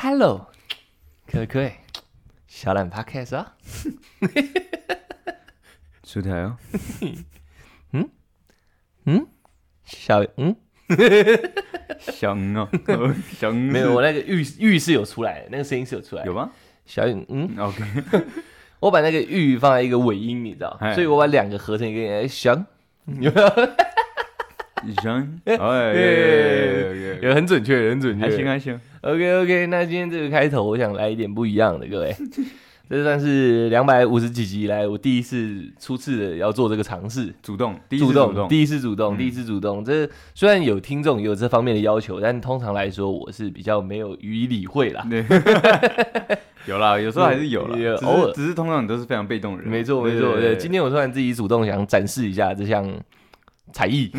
Hello，各位各位，小懒 Podcast 啊，出台 哦，小嗯，香哦，香没有，我那个玉玉是有出来的，那个声音是有出来的。有吗？小雨嗯，？OK，我把那个玉放在一个尾音，你知道，哎。所以我把两个合成一个哎香，有没有？香，哎，有有很准确，很准确，还行还行，OK OK，那今天这个开头，我想来一点不一样的，各位，这算是两百五十几集以来我第一次初次的要做这个尝试，主动，第一次主主动，第一次主动，嗯第一次主动。这虽然有听众有这方面的要求，但通常来说，我是比较没有予以理会啦。对，有啦，有时候还是有啦，偶尔只是通常你都是非常被动的人，没错没错，对，今天我突然自己主动想展示一下这项才艺，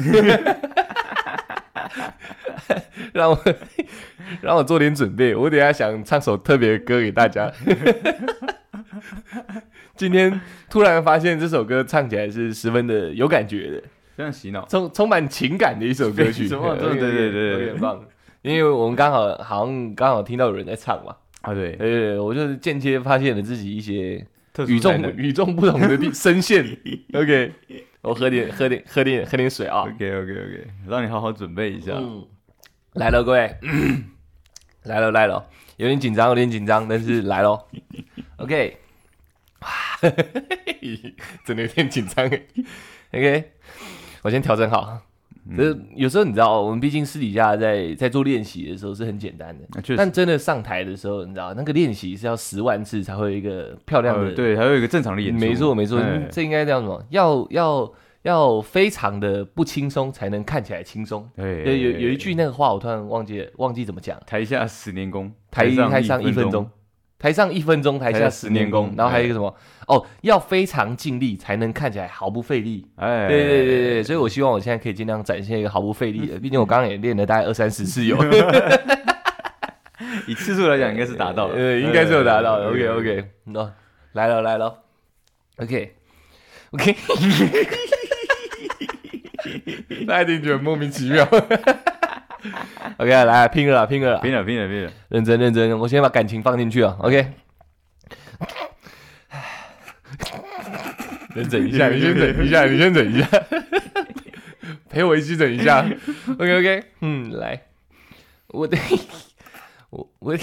让我 让我做点准备。我等下想唱首特别的歌给大家。今天突然发现这首歌唱起来是十分的有感觉的，非常洗脑，充充满情感的一首歌曲，对对对对对有点棒。因为我们刚好好像刚好听到有人在唱嘛，啊，对，呃，我就是间接发现了自己一些与众与众不同的地声线。OK，我喝点喝点喝点喝点水啊。，OK OK OK，让你好好准备一下，嗯，来了，各位，来了来了，有点紧张，有点紧张，但是来喽。OK，哇，真的有点紧张哎。OK，我先调整好。这有时候你知道，我们毕竟私底下在在做练习的时候是很简单的，啊但，真的上台的时候，你知道那个练习是要十万次才会有一个漂亮的呃对，还有一个正常的演出，没错没错，哎。这应该叫什么？要要要非常的不轻松，才能看起来轻松。对对，有有一句那个话，我突然忘记了，忘记怎么讲。台下十年功，台上台上一分钟，，台上一分钟，台下十十年功。然后还有一个什么？哦，要非常尽力，才能看起来毫不费力。哎，对对对对，所以我希望我现在可以尽量展现一个毫不费力的。毕竟我刚刚也练了大概二三十次有，以次数来讲应该是达到了，对，应该是有达到的。哎 OK OK，那来了来了，OK OK，大家一定觉得莫名其妙。OK，来拼了啦，拼了，拼了拼了拼了，认真认真，我先把感情放进去啊。OK，先整一下，你先整一下，你先整一下，陪我一起整一下。OK OK，嗯，来，我的，我我，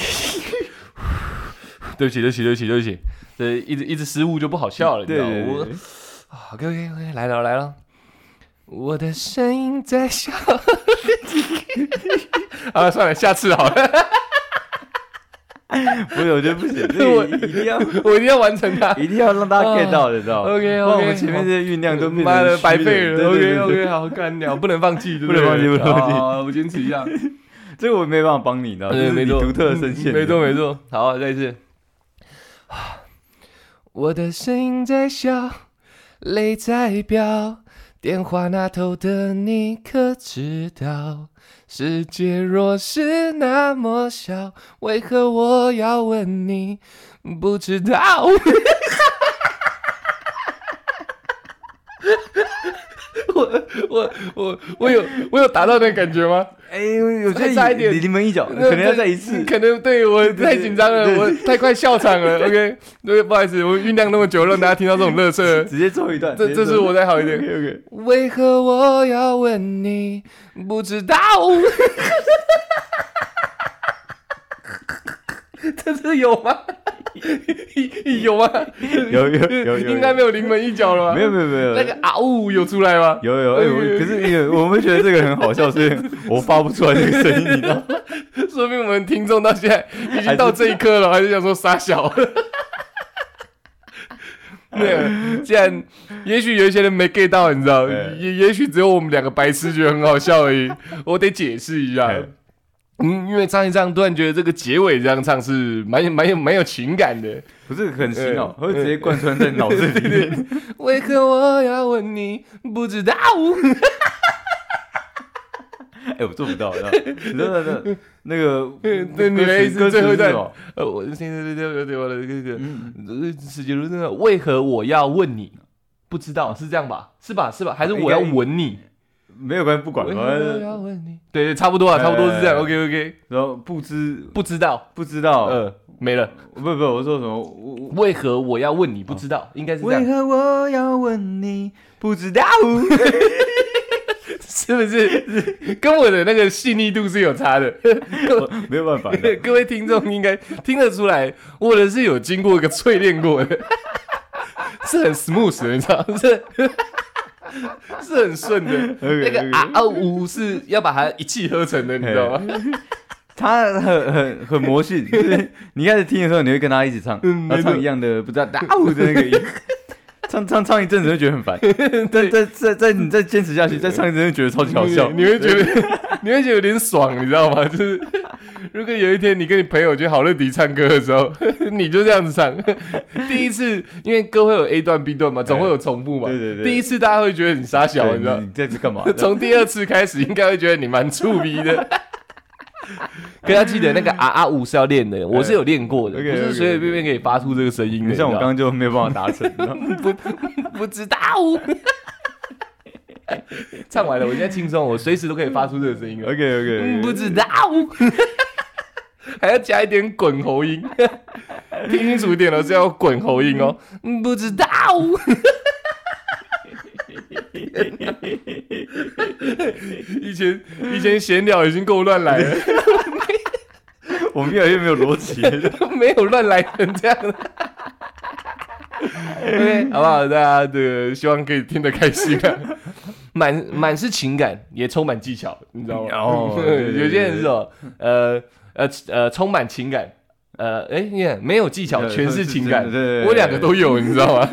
对不起对不起对不起对不起，这一直一直失误就不好笑了，你知道吗？我对对，OK OK OK，来了来了，我的声音在笑。啊，算了，下次好了，不是，我觉得不行，这我一定要我一定要完成它。一定要让大家 get 到的，知道吗？OK OK，我们前面这些酝酿都妈的白费了。OK 对 OK，好干掉，不能放弃，对不能放弃对不能放弃好好我坚持一下。这个我没办法帮你，你知道吗，这对，没错，是你独特的声线，没错没错。好，再一次。我的声音在笑，泪在飙，电话那头的你可知道？世界若是那么小，为何我要问你？不知道。我我我我有我有达到那感觉吗？哎，我觉得再差一点离临门一脚，可能要再一次，可能对我太紧张了，我太快笑场了。OK，对，不好意思，我酝酿那么久，让大家听到这种乐色，直接最后一段，这这是我再好一点。OK，为何我要问你？不知道。这是有吗？有吗？有有有有，应该没有临门一脚了吧？没有没有没有那个啊呜有出来吗？有有哎，我可是那个我们觉得这个很好笑，所以 我发不出来这个声音，你知道吗？说明我们听众到现在已经到这一刻了，还是想说傻小。没有，既然也许有一些人没 get 到，你知道，哎也也许只有我们两个白痴觉得很好笑而已。我得解释一下哎，嗯，因为唱一唱，突然觉得这个结尾这样唱是蛮有蛮有蛮有情感的。不是很洗脑，呃会直接贯穿在脑子里面。为何我要问你？不知道。哎，我做不到，你知道那那个对你的意思最后一段呃，我现在对对对我的这个嗯，呃世界如真为何我要问你？不知道是这样吧？是吧？是吧？还是我要吻你？没有关系，不管，为反正？对对，差不多啊，差不多是这样。哎 OK OK，然后不知不知道，不知道，呃，没了。不不，我说什么？为何我要问你？不知道，应该是这为，何我要问你？不知道。是不是？跟我的那个细腻度是有差的。没有办法的，各位听众应该听得出来，我的是有经过一个淬炼过的，是很 smooth 的，你知道吗？是 是很顺的。那个啊啊呜是要把它一气呵成的，你知道吗？他很很很魔性，就是你开始听的时候，你会跟他一起唱，他唱一样的不知道打呜的那个音，唱唱唱一阵子会觉得很烦，再再再再你再坚持下去，再唱一阵就觉得超级好笑，你你会觉得 你会觉得有点爽，你知道吗？就是如果有一天你跟你朋友去好乐迪唱歌的时候，你就这样子唱。第一次因为歌会有 A 段 B 段嘛，总会有重复嘛。对对对第一次大家会觉得你傻小，你知道你。这次干嘛？从第二次开始，应该会觉得你蛮触鼻的。可要记得那个啊啊五是要练的，我是有练过的，不是随随便便可以发出这个声音的。像我刚刚就没有办法达成，不不知道，唱完了，我现在轻松，我随时都可以发出这个声音了。OK 嗯 OK，不知道，还要加一点滚喉音，听清楚一点了，是要滚喉音哦。嗯，不知道。以前以前闲聊已经够乱来了，我们越来越没有逻辑了。没有乱来成这样。OK，好不好？大家的希望可以听得开心啊，满满是情感，也充满技巧，你知道吗？有些人是哦，呃呃呃，充满情感，呃，哎，你看没有技巧，呃全是情感我两个都有，你知道吗？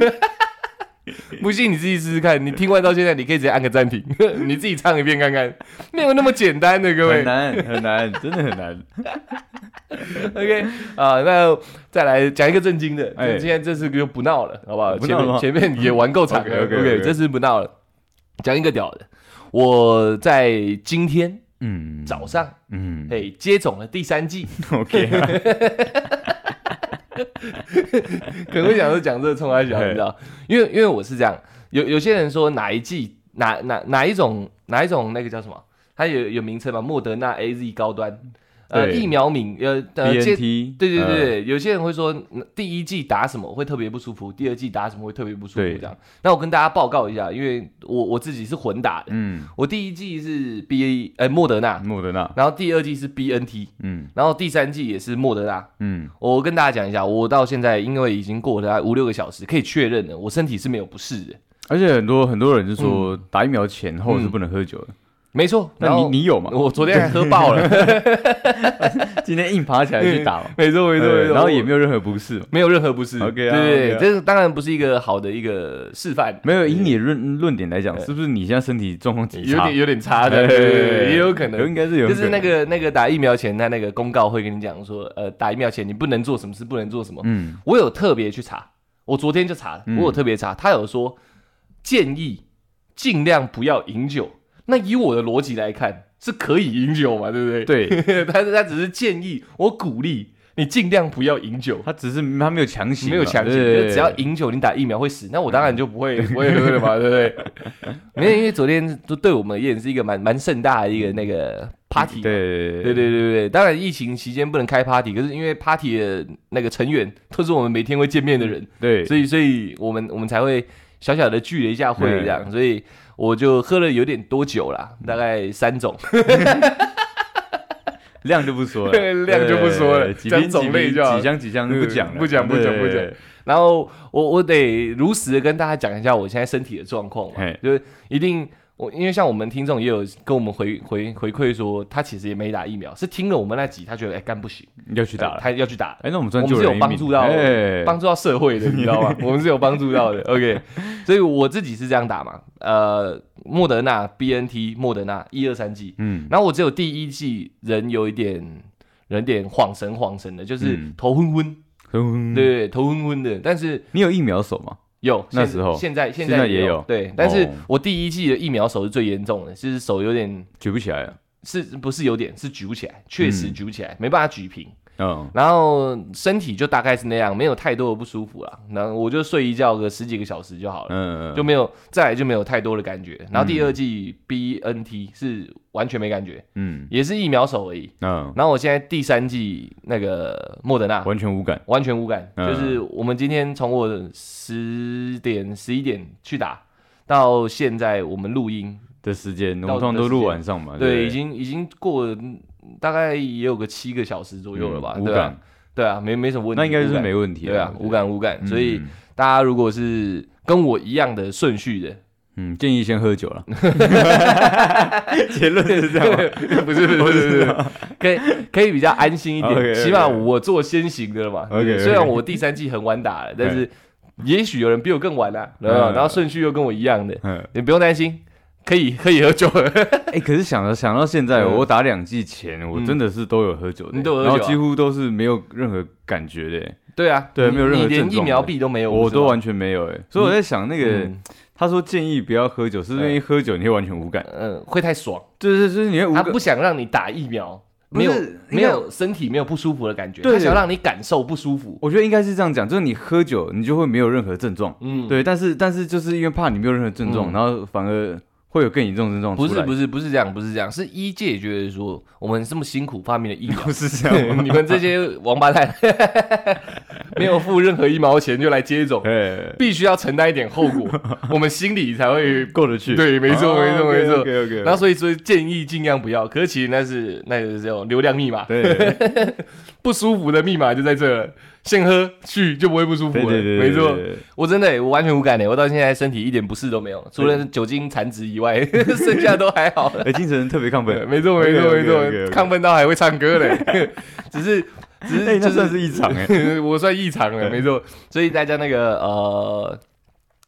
不信你自己试试看，你听完到现在，你可以直接按个暂停，你自己唱一遍看看，没有那么简单的，各位很。难很难，真的很难。OK 啊，那再来讲一个正经的，哎今天这次就不闹了，好不好？前不闹了吗面前面也玩够场了 OK，OK，OK 这次不闹了。讲一个屌的，我在今天嗯，早上，嗯哎，接种了第三季，，OK，可能会想说讲这个冲他小，嘿你知道？因为因为我是这样，有有些人说哪一季哪哪哪一种哪一种那个叫什么？它有有名称嘛？莫德纳 A Z 高端，呃，疫苗敏呃呃接 BNT，对对对有些人会说嗯第一季打什么会特别不舒服，第二季打什么会特别不舒服这样。那我跟大家报告一下，因为我我自己是混打的，嗯，我第一季是 B 呃莫德纳，莫德纳，然后第二季是 B N T，嗯。然后第三季也是莫德纳。嗯，我跟大家讲一下，我到现在因为已经过了五六个小时，可以确认了，我身体是没有不适的。而且很多很多人就说打疫苗前后是不能喝酒的，没错，那你你有吗？我昨天还喝爆了，今天硬爬起来去打嘛，没错没错没错，然后也没有任何不适嘛，没有任何不适。OK 对啊对这当然不是一个好的一个示范，没有以你的论论点来讲，是不是你现在身体状况？有点有点差的，也有可能。应该是有，就是那，个那个打疫苗前，他那个公告会跟你讲说，呃，打疫苗前你不能做什么事，不能做什么。嗯我有特别去查，我昨天就查了，嗯我有特别查，他有说建议尽量不要饮酒。那以我的逻辑来看，是可以饮酒嘛，对不对？对，他他只是建议，我鼓励你尽量不要饮酒。他只是他没有强行嘛，没有强行，只要饮酒，你打疫苗会死，那我当然就不会不会喝了嘛，对不对？没有，因为昨天就对我们而言是一个蛮蛮盛大的一个那个 party，对。对对对对，当然疫情期间不能开 party，可是因为 party 的那个成员都是我们每天会见面的人，对，所以所以我们我们才会小小的聚了一下会这样，所以我就喝了有点多酒啦，大概三种，量就不说了，量就不说了几讲种类就好几箱几箱不讲了，不讲不讲不讲，然后我我得如实的跟大家讲一下我现在身体的状况嘛，就是一定。我因为像我们听众也有跟我们回回回馈说，他其实也没打疫苗，是听了我们那集，他觉得哎干不行，要去打了。他要去打，哎，那我们算我们是有帮助到哎，帮助到社会的，你知道吗？我们是有帮助到的。OK，所以我自己是这样打嘛，呃，莫德纳、BNT、莫德纳一二三剂，嗯，然后我只有第一剂人有一点人有点晃神晃神的，就是嗯头昏昏，嗯对，对对，头昏昏的，但是你有疫苗手吗？有那时候现在现现在也有有对，但是哦我第一季的疫苗手是最严重的，就是手有点举不起来了。是不是有点是举不起来，确实嗯举不起来，没办法举平。嗯，然后身体就大概是那样，没有太多的不舒服了。然后我就睡一觉个十几个小时就好了，嗯，就没有再来就没有太多的感觉。然后第二季 BNT 是完全没感觉，嗯也是疫苗手而已。嗯，然后我现在第三季那个莫德纳完全无感。完全无感，嗯就是我们今天从我十点十一点去打到现在我们录音，的时间，我到们通常都录晚上嘛，对，已不经已经过了嗯大概也有个七个小时左右了吧，嗯对啊，，对啊，没没什么问题，那应该是没问题对啊，无感无感，嗯。所以大家如果是跟我一样的顺序的，嗯，建议先喝酒了。结论是这样吗，不是不是不是不是，可以可以比较安心一点 起码我做先行的了嘛。虽然我第三季很晚打了，但是 也许有人比我更晚啊，嗯然后然后顺序又跟我一样的，嗯，你不用担心，可以可以喝酒了。哎，可是想到想到现在，嗯。我打两季前，我真的是都有喝酒的，你都有喝酒啊。然后几乎都是没有任何感觉的，对啊，你对没有任何你连疫苗币都没有，我都完全没有哎，所以我在想那个嗯。他说建议不要喝酒，是因为喝酒你会完全无感，嗯会太爽，对对就是你会无感。他不想让你打疫苗。不没有没有身体没有不舒服的感觉，对。他想让你感受不舒服。我觉得应该是这样讲，就是你喝酒，你就会没有任何症状，嗯，对，但是但是就是因为怕你没有任何症状，嗯。然后反而会有更严重的症状。不是不是不是这样，不是这样，是医界觉得说我们这么辛苦发明的疫苗，不是这样，你们这些王八蛋没有付任何一毛钱就来接种，哎，必须要承担一点后果，我们心里才会。过得去。对，没错，没错，没错。后所以所以建议尽量不要，可是其实那是那是这种流量密码，对不舒服的密码就在这了，先喝去就不会不舒服了，没错。我真的欸、我完全无感的、我到现在身体一点不适都没有，除了酒精残值以外，剩下都还好。哎，精神特别亢对奋，没错没错没错，亢奋到还会唱歌嘞，只是只哎，是就那算是异常哎。我算异常了，没错。所以大家那个呃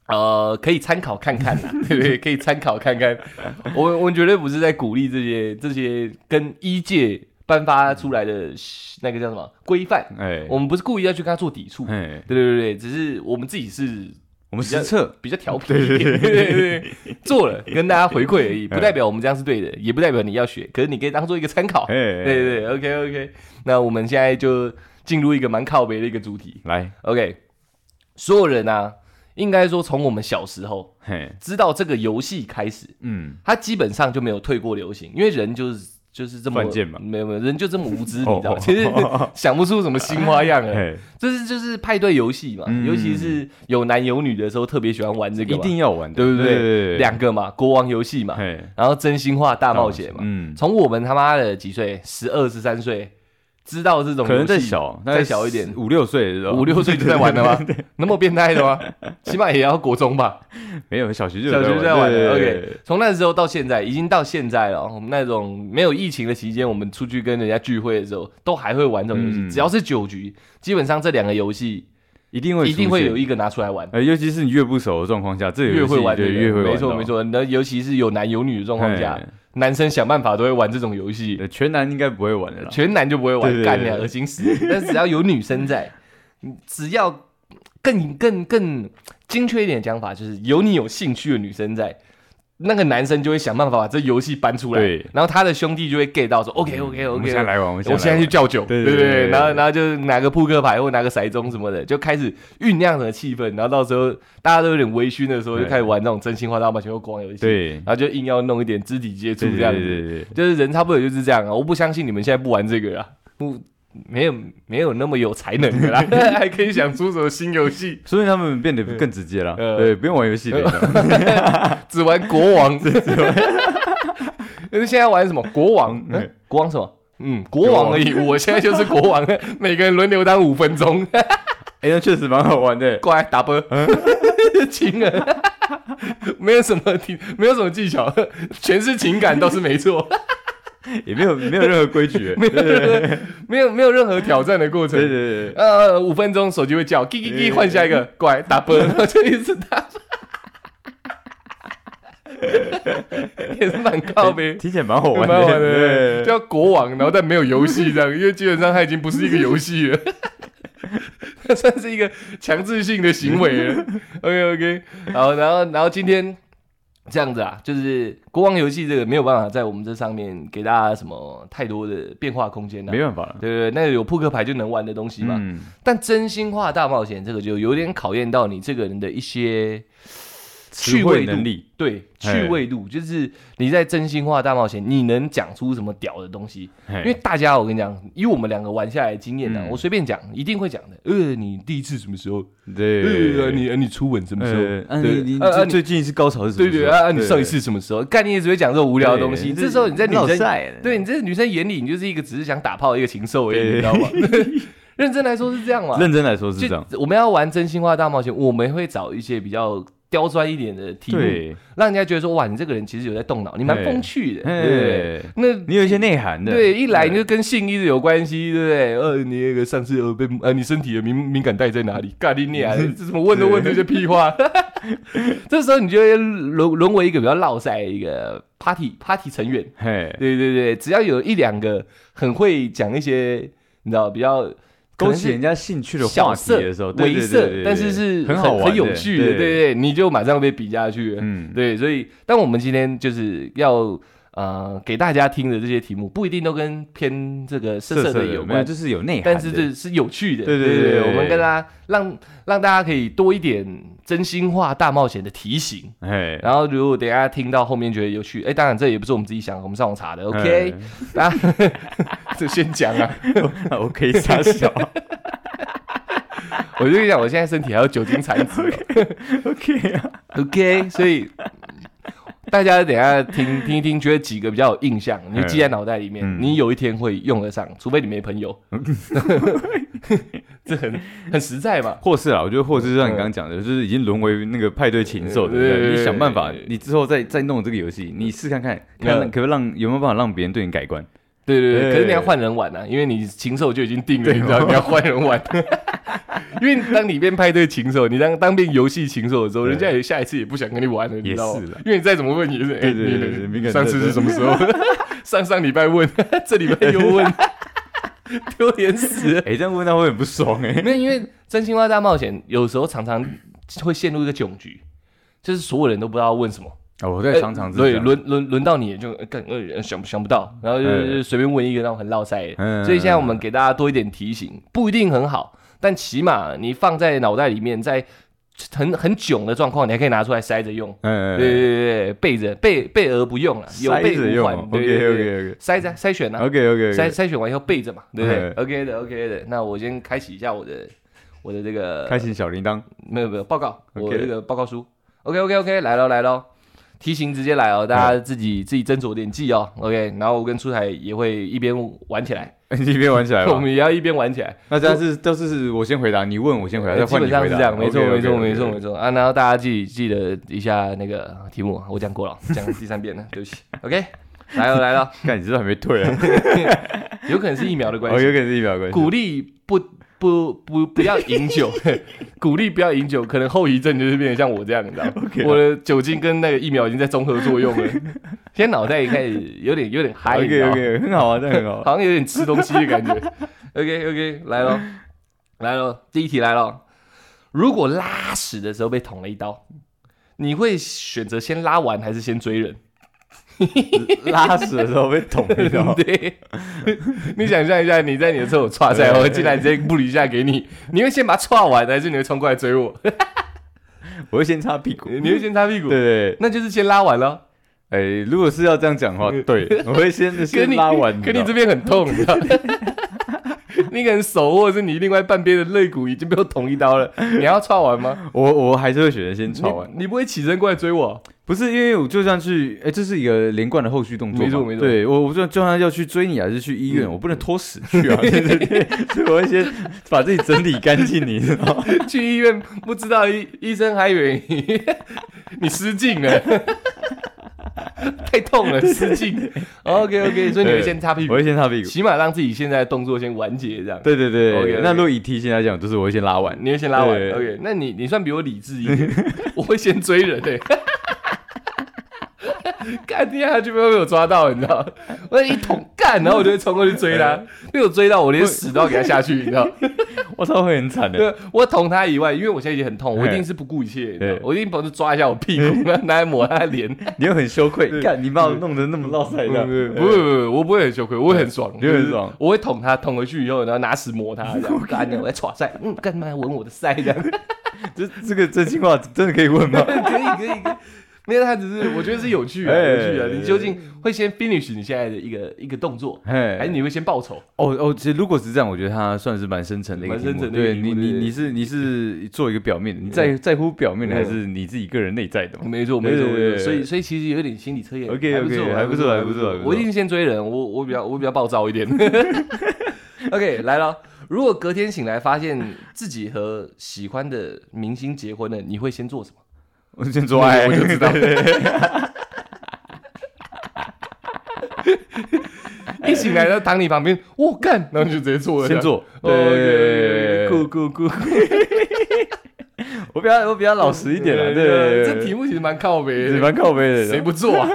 呃，可以参考看看呐，对 不对？可以参考看看。我我绝对不是在鼓励这些这些跟医界颁发出来的那个叫什么规范，哎，我们不是故意要去跟他做抵触。哎，对对对对，只是我们自己是我们实测，比较调皮一点，对对对对，做了跟大家回馈而已，不代表我们这样是对的，也不代表你要学，可是你可以当做一个参考。哎，对对对，OK OK，那我们现在就进入一个蛮靠北的一个主题。来，OK，所有人啊，应该说从我们小时候嘿，知道这个游戏开始，嗯，它基本上就没有退过流行，因为人就是就是这么没有没有，人就这么无知，你哦知道吗？其实 想不出什么新花样了。嘿，这是就是派对游戏嘛，嗯。尤其是有男有女的时候，特别喜欢玩这个一，定要玩的，对不对对。两个嘛，国王游戏嘛，嘿，然后真心话大冒险嘛。嗯，从我们他妈的几岁，十二十三岁，知道这种可能再小，再小一点五六岁五六岁就在玩的吗？那么变态的吗？起码也要国中吧，没有小学就小学就在玩 OK，从那时候到现在，已经到现在了。我们那种没有疫情的期间，我们出去跟人家聚会的时候，都还会玩这种游戏。嗯只要是酒局，基本上这两个游戏一定会一定会有一，个拿出来玩。呃，尤其是你越不熟的状况下，这越会玩越会玩没错没，错。那尤其是有男有女的状况下嘿，男生想办法都会玩这种游戏，呃全男应该不会玩的啦，全男就不会玩，干的，恶心死。但只要有女生在，只要更更更精确一点的讲法，就是有你有兴趣的女生在。那个男生就会想办法把这游戏搬出来，对。然后他的兄弟就会 get 到说，OK OK OK，现在来玩，我现在去叫酒，对对对然后然后就拿个扑克牌或拿个骰盅什么的，就开始酝酿着气氛，然后到时候大家都有点微醺的时候，就开始玩那种真心话大冒险或光游戏，对，然后就硬要弄一点肢体接触这样子，就是人差不多就是这样啊！我不相信你们现在不玩这个啊，不没有没有那么有才能的啦，还可以想出什么新游戏，所以他们变得更直接了，呃。对，不用玩游戏了，只玩国王，只玩。可是现在玩什么？国王？国王什么？嗯，国王。而已。我现在就是国王，每个人轮流当五分钟，哎，那确实蛮好玩的，过来打啵，亲人。没有什么技，没有什么技巧，全是情感，倒是没错，也没有没有任何规矩，没有任何 没有没有任何挑战的过程。对。对对，呃，五分钟手机会叫，叽叽叽，换下一个，过来打啵，然后就一直打，也是蛮靠呗，听起来蛮好玩蛮好玩的，对。叫国王，然后但没有游戏这样，因为基本上它已经不是一个游戏了。它算是一个强制性的行为了。OK OK，好，然后然后今天这样子啊，就是国王游戏这个没有办法在我们这上面给大家什么太多的变化空间的、没办法了。对不对，那个有扑克牌就能玩的东西嘛。嗯，但真心话大冒险这个就有点考验到你这个人的一些趣味能力，对趣味度，就是你在真心话大冒险，你能讲出什么屌的东西？因因为大家，我跟你讲，以我们两个玩下来的经验呢、嗯我随便讲，一定会讲的。呃，你第一次什么时候？对呃，你呃你初吻什么时候？呃，啊对你你啊最近一次高潮是什么时候？对对啊，你上一次什么时候？概念也只会讲这种无聊的东西。这时候你在女绕生对你在女生眼里，你就是一个只是想打炮的一个禽兽而已，你知道吗？认真来说是这样嘛？认真来说是这样，我们要玩真心话大冒险，我们会找一些比较刁钻一点的题目，对，让人家觉得说哇，你这个人其实有在动脑，你蛮嘿风趣的，对不对？哎，那你有一些内涵的，对，一来你就跟性一直有关系，对不对？呃，你那个上次呃被呃，你身体的敏敏感带在哪里？咖喱你啊，这怎么问都问这些屁话？这时候你就会沦沦为一个比较落塞一个 party party 成员。嘿，对对对，只要有一两个很会讲一些，你知道比较勾起人家兴趣的话题的时候，但是是很好玩很有趣的，对对对，你就马上被比下去了。嗯，对，所以但我们今天就是要呃给大家听的这些题目，不一定都跟偏这个色色的有关，就是有内涵，但是这是有趣的。对对对我们跟大家让让大家可以多一点真心话大冒险的提醒。哎，然后如果等一下听到后面觉得有趣，哎，当然这也不是我们自己想，我们上网查的。OK，大家就先讲啊。哎我可以傻笑 我就跟你讲，我现在身体还有酒精残值。OK 啊，OK，所以大家等一下听 听一听，觉得几个比较有印象，你就记在脑袋里面，嗯你有一天会用得上，除非你没朋友。这很很实在嘛。或是啊，我觉得或是像你刚刚讲的，就是已经沦为那个派对禽兽的，对不对你想办法你之后再再弄这个游戏，你试看看，看嗯可不可以让有没有办法让别人对你改观？对对对，可是你要换人玩啊，因为你禽兽就已经定了，你知道你要换人玩。因为当你变派对禽兽，你当当变游戏禽兽的时候，人家也下一次也不想跟你玩了，你知道吗？因为你再怎么问，也是哎，上次是什么时候？上上礼拜问，这礼拜又问，丢脸死了。哎，这样问他会很不爽哎。没有，因为真心话大冒险有时候常常会陷入一个窘局，就是所有人都不知道问什么。哦，我在商场对，样轮轮轮到你也就呃干呃想想不到，然后就随便问一个那种很落塞。的。嗯所以现在我们给大家多一点提醒，不一定很好，但起码你放在脑袋里面，在很很囧的状况，你还可以拿出来塞着用。嗯，对对对对，备着备备而不用了，有塞备无患。，OK 对对对 OK 筛着筛选呢、OK OK 筛 OK，筛选完以后备着嘛，对不对？嗯？OK 的 OK 的，那我先开启一下我的我的这个开启小铃铛，没有没有报告，我 OK 这个报告书。OK OK OK，来喽来喽，题型直接来哦，大家自己自己斟酌点记哦。OK，然后我跟出台也会一边玩起来，一边玩起来 我。们也要一边玩起来。那这样是都是我先回答，你问我先回答，基本换你回答。上是这样，没错没错没错没错啊。然后大家记记得一下那个题目，我讲过了，讲第三遍了，对不起。OK，来了来了，看你这还没退啊？有可能是疫苗的关哦，系有，可能是疫苗的关系。鼓励不不不不要饮酒，鼓励不要饮酒，可能后遗症就是变成像我这样，你知道吗我的酒精跟那个疫苗已经在综合作用了，现在脑袋也开始有点有点嗨，你知 OK OK，很好啊，这样很好。好像有点吃东西的感觉。OK OK，来喽来喽，第一题来喽。如果拉屎的时候被捅了一刀，你会选择先拉完还是先追人？拉屎的时候被捅一刀，对，你想象一下，你在你的厕所踹菜，我进来直接布一下给你，你会先把它踹完，还是你会冲过来追我？我会先擦屁股。你会先擦屁股？对，对，那就是先拉完了。哎，如果是要这样讲的话，对，我会先先拉完。跟你这边很痛，你知道？你可能手或者是你另外半边的肋骨已经被我捅一刀了，你要踹完吗？我我还是会选择先踹完。你你不会起身过来追我？不是因为我就算去，哎，这是一个连贯的后续动作，没错没错对我，我就就算要去追你，还是去医院，我不能拖死去啊，对对 对，所以我会先把自己整理干净，你知道吗？去医院不知道医医生还以为你你失禁了，太痛了，失禁。OK OK，所以你会先擦屁股我，会先擦屁股。起码让自己现在的动作先完结，这样。对对对 OK，OK 那如果以提醒来讲，就是我会先拉完。你会先拉完对，OK？那你你算比我理智一点，我会先追人欸诶、干天下去被被我抓到，你知道？我一捅干，然后我就会冲过去追他，被我追到，我连屎都要给他下去，你知道？我操，会很惨的。对，我捅他以外，因为我现在已经很痛，我一定是不顾一切，你知道我一定帮他抓一下我屁股，拿来抹他的脸。你又很羞愧，干你把我弄得那么落塞的。不不不，我不会很羞愧，我会很爽，你很爽。我会捅他，捅回去以后，然后拿屎抹他，这样干的，我在耍塞，嗯，干嘛闻我的塞这样？这这个真心话真的可以问吗？可以可以可以。没有，他只是我觉得是有趣啊，有趣啊！你究竟会先 finish 你现在的一个一个动作，还是你会先报仇？哦哦，其实如果是这样，我觉得他算是蛮深层的一个，蛮深层的。对你你你是你是做一个表面的，你在在乎表面的，还是你自己个人内在的？没错没错没错。所以所以其实有点心理测验。OK OK，还不错还不错。我一定先追人，我我比较我比较暴躁一点。OK，来了。如果隔天醒来发现自己和喜欢的明星结婚了，你会先做什么？我先做爱，我就知道。一醒来就躺你旁边，我干，然后就直接做了。先做，对，酷酷酷。我比较我比较老实一点了，对。这题目其实蛮靠背，蛮靠背的，谁不做啊？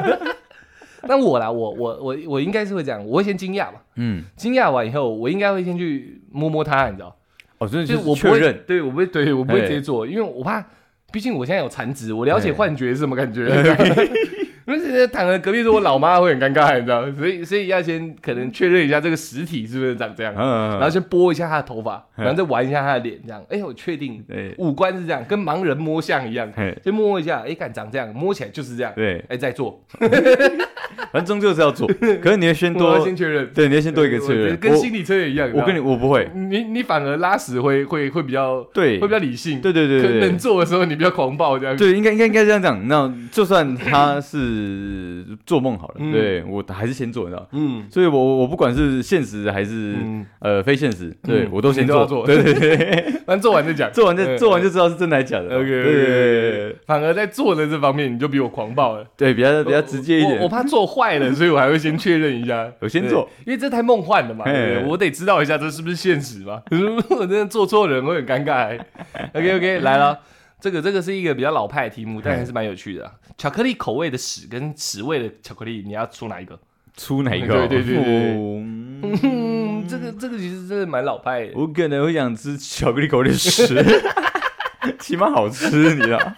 那我啦，我我我我应该是会这样，我会先惊讶嘛。嗯，惊讶完以后，我应该会先去摸摸他，你知道？哦，就是我确认，对我不会，对我不会直接做，因为我怕。毕竟我现在有残值，我了解幻觉是什么感觉。因为躺在隔壁是我老妈，会很尴尬，你知道所以所以要先可能确认一下这个实体是不是长这样，然后先拨一下她的头发，然后再玩一下她的脸，这样。哎，我确定五官是这样，跟盲人摸象一样，先摸一下，哎，敢长这样，摸起来就是这样。对，哎，再做。反正终究是要做，可是你要先多先确认，对，你要先多一个确认，跟心理测验一样。我跟你我不会，你你反而拉屎会会会比较对，会比较理性。对对对对，能做的时候你比较狂暴这样。对，应该应该应该这样讲。那就算他是做梦好了，对我还是先做，你知道嗯，所以我我不管是现实还是呃非现实，对我都先做。做。对对对，反正做完再讲，做完就做完就知道是真的还是假的。OK，对，反而在做的这方面你就比我狂暴了。对，比较比较直接一点。我怕做。坏了，所以我还会先确认一下，我先做，因为这太梦幻了嘛，我得知道一下这是不是现实嘛。如果真的做错人，会很尴尬。OK OK，来了，这个这个是一个比较老派的题目，但还是蛮有趣的。巧克力口味的屎跟屎味的巧克力，你要出哪一个？出哪一个？对对对对，这个这个其实真的蛮老派的。我可能会想吃巧克力口味的屎，起码好吃，你知道。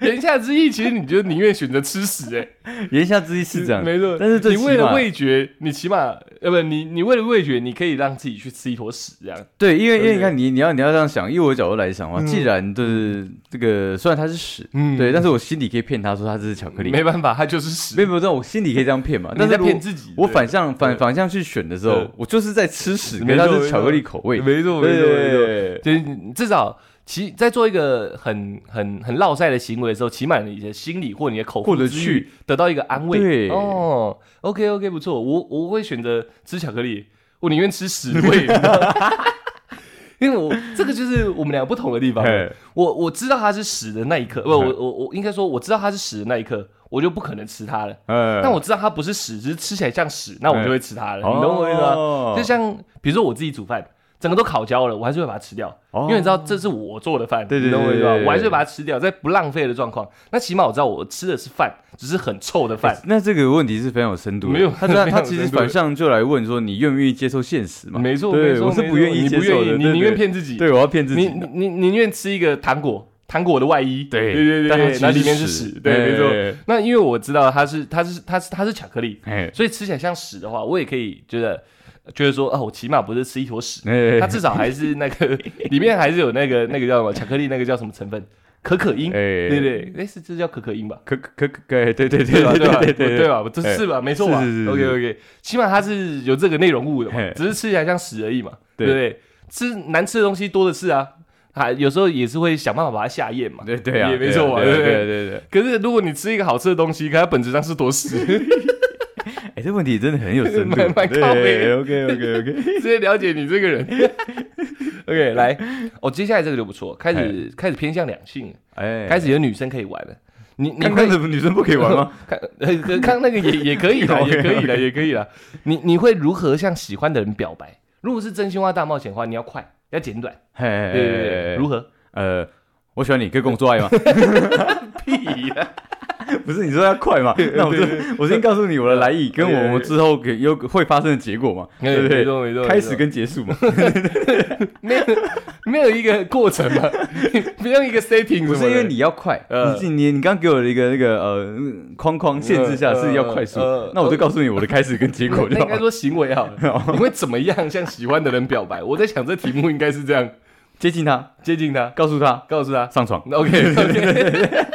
言下之意，其实你就宁愿选择吃屎哎。言下之意是这样，没错。但是你为了味觉，你起码呃不，你你为了味觉，你可以让自己去吃一坨屎这样。对，因为因为你看你你要你要这样想，以我的角度来想的话，既然就是这个，虽然它是屎，嗯，对，但是我心里可以骗他说它这是巧克力，没办法，它就是屎。没有没有，这我心里可以这样骗嘛？你在骗自己。我反向反反向去选的时候，我就是在吃屎，可是它是巧克力口味，没错没错没错，就是至少。其在做一个很很很落赛的行为的时候，起码你的心理或你的口或者去得到一个安慰。对哦，OK OK，不错，我我会选择吃巧克力，我宁愿吃屎味，因为我这个就是我们两个不同的地方。我我知道它是屎的那一刻，不，我我我应该说我知道它是屎的那一刻，我就不可能吃它了。嗯，但我知道它不是屎，只是吃起来像屎，那我就会吃它了。你懂我意思吗？就像比如说我自己煮饭。整个都烤焦了，我还是会把它吃掉，因为你知道这是我做的饭，对对对，我还是会把它吃掉，在不浪费的状况。那起码我知道我吃的是饭，只是很臭的饭。那这个问题是非常有深度，没有他他他其实反向就来问说，你愿不愿意接受现实嘛？没错，对，我是不愿意接受的，你宁愿骗自己，对，我要骗自己，你你宁愿吃一个糖果，糖果的外衣，对对对对，那里面是屎，对，没错。那因为我知道它是它是它是它是巧克力，所以吃起来像屎的话，我也可以觉得。觉得说哦，我起码不是吃一坨屎，它至少还是那个 里面还是有那个那个叫什么巧克力，那个叫什么成分？可可因，对对，哎是这叫可可因吧？可可可，对对对对吧？对吧？对对吧？这是吧？没错吧？OK OK，起码它是有这个内容物的，只是吃起来像屎而已嘛，对不对？吃难吃的东西多的是啊，啊有时候也是会想办法把它下咽嘛，对对啊，也没错嘛，对对对对。可是如果你吃一个好吃的东西，可它本质上是坨屎。哎，这问题真的很有深度，蛮靠背。OK OK OK，直接了解你这个人。OK，来，哦，接下来这个就不错，开始开始偏向两性，哎，开始有女生可以玩了。你你看什么女生不可以玩吗？看看那个也也可以的，也可以的，也可以的。你你会如何向喜欢的人表白？如果是真心话大冒险的话，你要快，要简短。对对对，如何？呃。我喜欢你，可以跟我做爱吗？屁呀！不是你说要快嘛？那我就我先告诉你我的来意，跟我们之后给有会发生的结果嘛，对不对？没错没错，开始跟结束嘛，没有没有一个过程嘛，不用一个 setting，不是因为你要快，你你你刚给我的一个那个呃框框限制下是要快速，那我就告诉你我的开始跟结果。应该说行为好，你会怎么样向喜欢的人表白？我在想这题目应该是这样：接近他，接近他，告诉他，告诉他。上床。OK OK。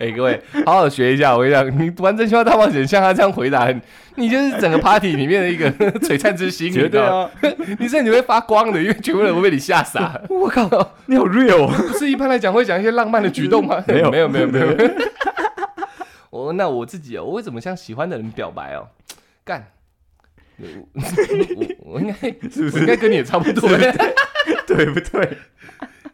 哎，各位，好好学一下。我跟你讲，你玩真心话大冒险，像他这样回答，你就是整个 party 里面的一个 璀璨之星，绝对啊！你 是你会发光的，因为全部人会被你吓傻。我靠，你好 real！不是一般来讲会讲一些浪漫的举动吗？没有，没有，没有，没有。我那我自己哦，我会怎么向喜欢的人表白哦？干，我我应该是不是应该跟你也差不多？对不对？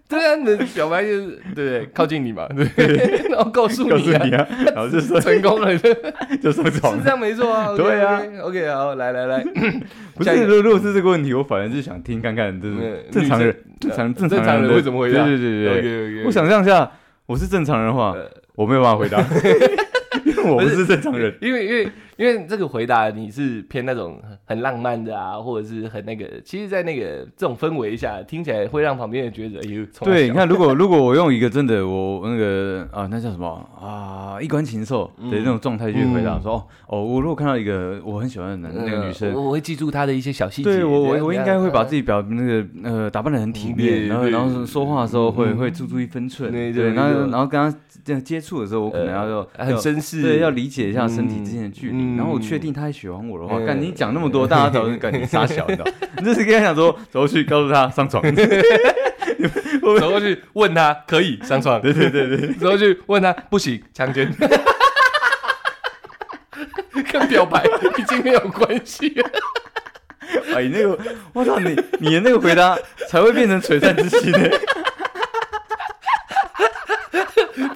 对啊，你的表白就是对靠近你嘛，对，然后告诉你啊，然后就说成功了，就上床，是这样没错啊。对啊，OK，好，来来来，不是，如如果是这个问题，我反而是想听看看，就是正常人，正常正常人会怎么回答？对对对对，我想象一下，我是正常人的话，我没有办法回答，因为我不是正常人，因为因为。因为这个回答你是偏那种很浪漫的啊，或者是很那个，其实，在那个这种氛围下，听起来会让旁边人觉得，哎呦，对，你看，如果如果我用一个真的我那个啊，那叫什么？啊，衣冠禽兽的那种状态去回答，说哦哦，我如果看到一个我很喜欢的男那个女生，我会记住她的一些小细节，对我我我应该会把自己表那个呃打扮的很体面，然后然后说话的时候会会注注意分寸，对，然后然后跟他这样接触的时候，我可能要很绅士，对，要理解一下身体之间的距离。然后我确定他还喜欢我的话，干你讲那么多，大家早 就赶紧撒小，你知道？你就是跟他讲说走过去告诉他上床，走过去问他可以上床，对对对对，走过去问他不行强奸，跟表白已经没有关系。哎，那个我操你你的那个回答才会变成璀璨之星呢。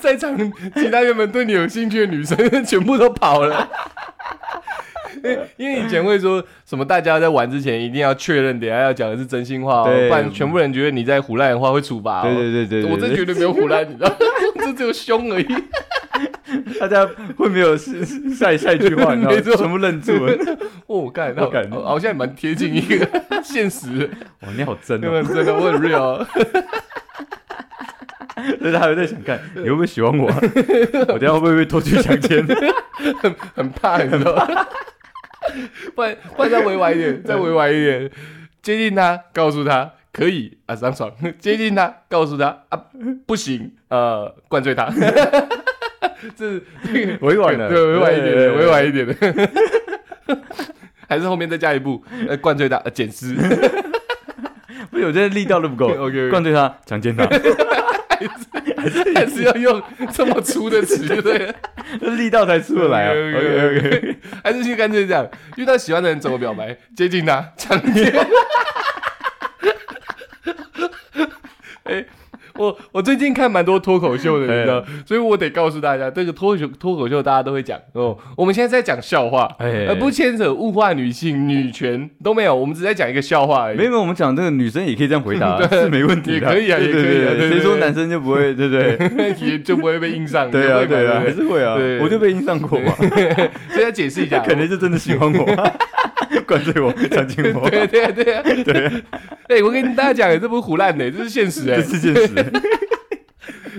在场其他原本对你有兴趣的女生全部都跑了，因为以前会说什么，大家在玩之前一定要确认，等下要讲的是真心话，不然全部人觉得你在胡乱的话会处罚。对对对对，我这绝对没有胡乱，你知道，这只有凶而已。大家会没有下下一句话，你知道，全部愣住了。哦，干，我感，好像蛮贴近一个现实。哇，你好真哦，真的，我很 real。所以他还在想看你会不会喜欢我，我等下会不会被拖去强奸？很很怕，你知道吗？不然不然再委婉一点，再委婉一点，接近他，告诉他可以啊，上床；接近他，告诉他啊，不行，呃，灌醉他。这是委婉的，对，委婉一点的，委婉一点的。还是后面再加一步，呃，灌醉他，呃，捡尸。不是，我觉得力道都不够。OK，灌醉他，强奸他。还是还是要用这么粗的词，对不对？力道才出得来啊！OK OK，还是去干脆这样，遇到喜欢的人怎么表白？接近他，强奸。哎。我我最近看蛮多脱口秀的，你知道，所以我得告诉大家，这个脱口脱口秀大家都会讲哦。我们现在在讲笑话，而不牵扯物化女性、女权都没有，我们只在讲一个笑话而已。没有，我们讲这个女生也可以这样回答，是没问题的，也可以啊，也可以啊。谁说男生就不会，对不对？也就不会被印上，对啊，对啊，还是会啊，我就被印上过嘛。所以要解释一下，肯定是真的喜欢我，灌醉我，强奸我。对对对对。哎，我跟大家讲，这不是胡乱的，这是现实，这是现实。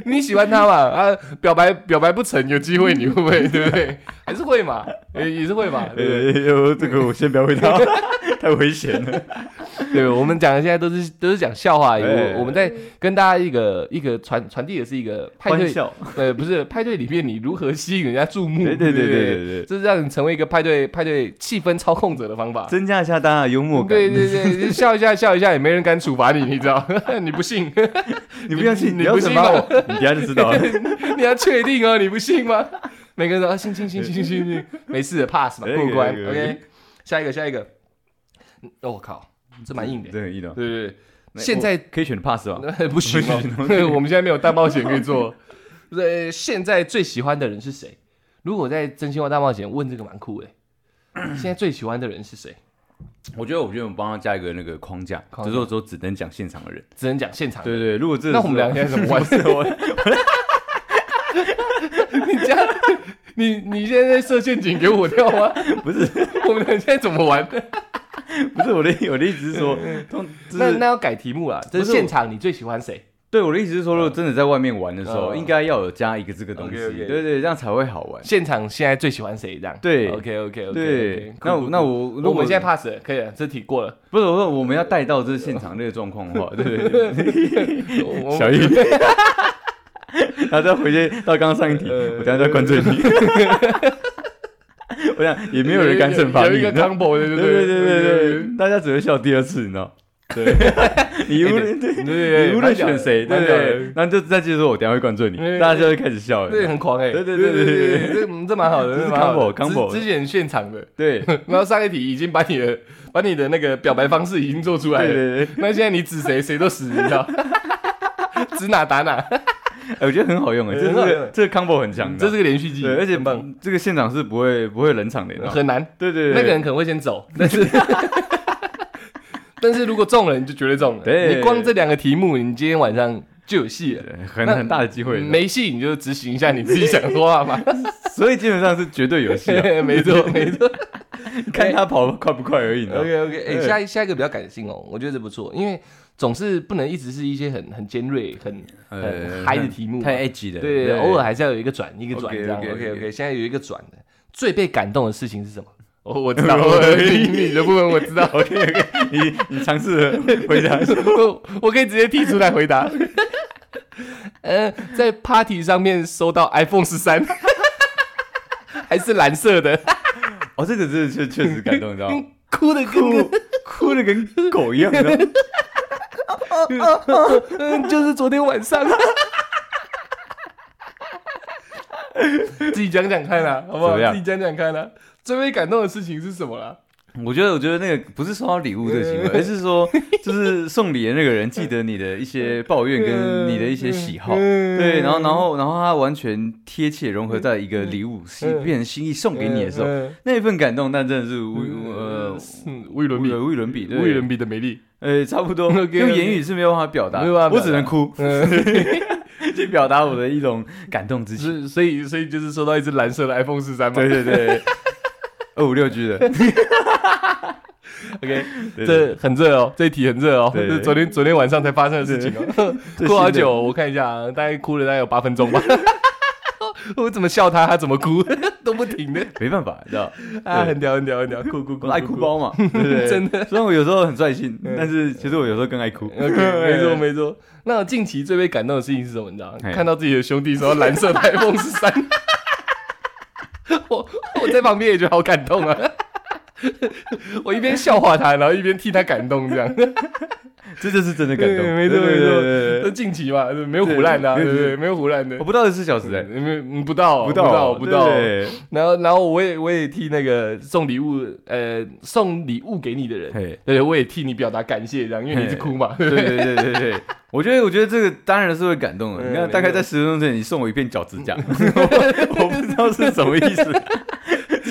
你喜欢他嘛？啊，表白表白不成，有机会你会不会？对不对？还是会嘛？也是会嘛？呃，这个我先不要回答，太危险了。对，我们讲的现在都是都是讲笑话，我我们在跟大家一个一个传传递的是一个派对，呃，不是派对里面你如何吸引人家注目？对对对对对对，这是让你成为一个派对派对气氛操控者的方法，增加一下大家的幽默感。对对对，笑一下笑一下，也没人敢处罚你，你知道？你不信？你不相信？你不信吗？你等下就知道了。你要确定哦，你不信吗？每个人都信信信信信信，没事的，pass 嘛，过关。OK，下一个下一个。我靠！这蛮硬的，这很硬的。对对对，现在可以选 pass 吧？不行，我们现在没有大冒险可以做。呃，现在最喜欢的人是谁？如果在真心话大冒险问这个蛮酷的。现在最喜欢的人是谁？我觉得，我觉得我们帮他加一个那个框架，就是说只能讲现场的人，只能讲现场。对对，如果这那我们两个现在怎么玩？你这样，你你现在设陷阱给我跳吗？不是，我们俩现在怎么玩？不是我的，我的意思是说，那那要改题目了，就是现场，你最喜欢谁？对我的意思是说，如果真的在外面玩的时候，应该要有加一个这个东西，对对，这样才会好玩。现场现在最喜欢谁？这样对，OK OK OK。对，那那我如果我们现在 pass 可以了，这题过了。不是我说我们要带到这现场那个状况的话，对 对对。小易，然后再回去到刚刚上一题，我等下再关注你。我想也没有人敢惩罚你，有一个 combo 对对对对对对，大家只会笑第二次，你知道。对，你无论对对，无论选谁，对对，然后就再接着说，我等下会灌醉你，大家就会开始笑，对，很狂哎，对对对对对，这这蛮好的，这是 combo combo，之前现场的，对，然后上一题已经把你的把你的那个表白方式已经做出来了，那现在你指谁谁都死，你知道，指哪打哪，哎，我觉得很好用哎，这个这个 combo 很强，这是个连续剧，而且这个现场是不会不会冷场的，很难，对对，那个人可能会先走，但是。但是如果中了，你就绝对中了。对，你光这两个题目，你今天晚上就有戏了，很很大的机会。没戏，你就执行一下你自己想说话嘛。所以基本上是绝对有戏。没错，没错。看他跑快不快而已。OK OK，哎，下一下一个比较感性哦，我觉得这不错，因为总是不能一直是一些很很尖锐、很很嗨的题目，太 edgy 的。对，偶尔还是要有一个转，一个转这样。OK OK，现在有一个转的，最被感动的事情是什么？哦，我知道，你的部分我知道。OK OK，你你尝试回答，我我可以直接提出来回答。呃，在 Party 上面收到 iPhone 十三，还是蓝色的。哦，这个真的确确实感动，你知道吗？哭的哭，哭的跟狗一样的。嗯，就是昨天晚上。自己讲讲看啦，好不好？自己讲讲看啦。最被感动的事情是什么啦？我觉得，我觉得那个不是收到礼物这个行为，而是说，就是送礼的那个人记得你的一些抱怨跟你的一些喜好，对，然后，然后，然后他完全贴切融合在一个礼物，变成心意送给你的时候，那一份感动，但真的是无呃无与伦比，无与伦比，无与伦比的美丽，呃，差不多，用言语是没有办法表达，我只能哭，去表达我的一种感动之情。所以，所以就是收到一只蓝色的 iPhone 十三嘛，对对对。二五六 G 的，OK，这很热哦，这一题很热哦，是昨天昨天晚上才发生的事情哦，哭 好久，我看一下，啊大概哭了大概有八分钟吧。我怎么笑他，他怎么哭？都不停的，没办法，你知道。啊，很屌很屌很屌，哭哭哭，爱哭包嘛，对不对？真的，虽然我有时候很率性，但是其实我有时候更爱哭。OK，没错没错。那近期最被感动的事情是什么？你知道？看到自己的兄弟说蓝色台风十三。我我在旁边也觉得好感动啊！我一边笑话他，然后一边替他感动，这样，这就是真的感动。没错没错，都近期嘛，没有胡乱的，对对，没有胡乱的。我不到二十四小时哎，没不到不到不到。然后然后我也我也替那个送礼物呃送礼物给你的人，对，我也替你表达感谢，这样，因为你是哭嘛。对对对对对。我觉得，我觉得这个当然是会感动的。你看，大概在十分钟之前，你送我一片脚趾甲，我不知道是什么意思。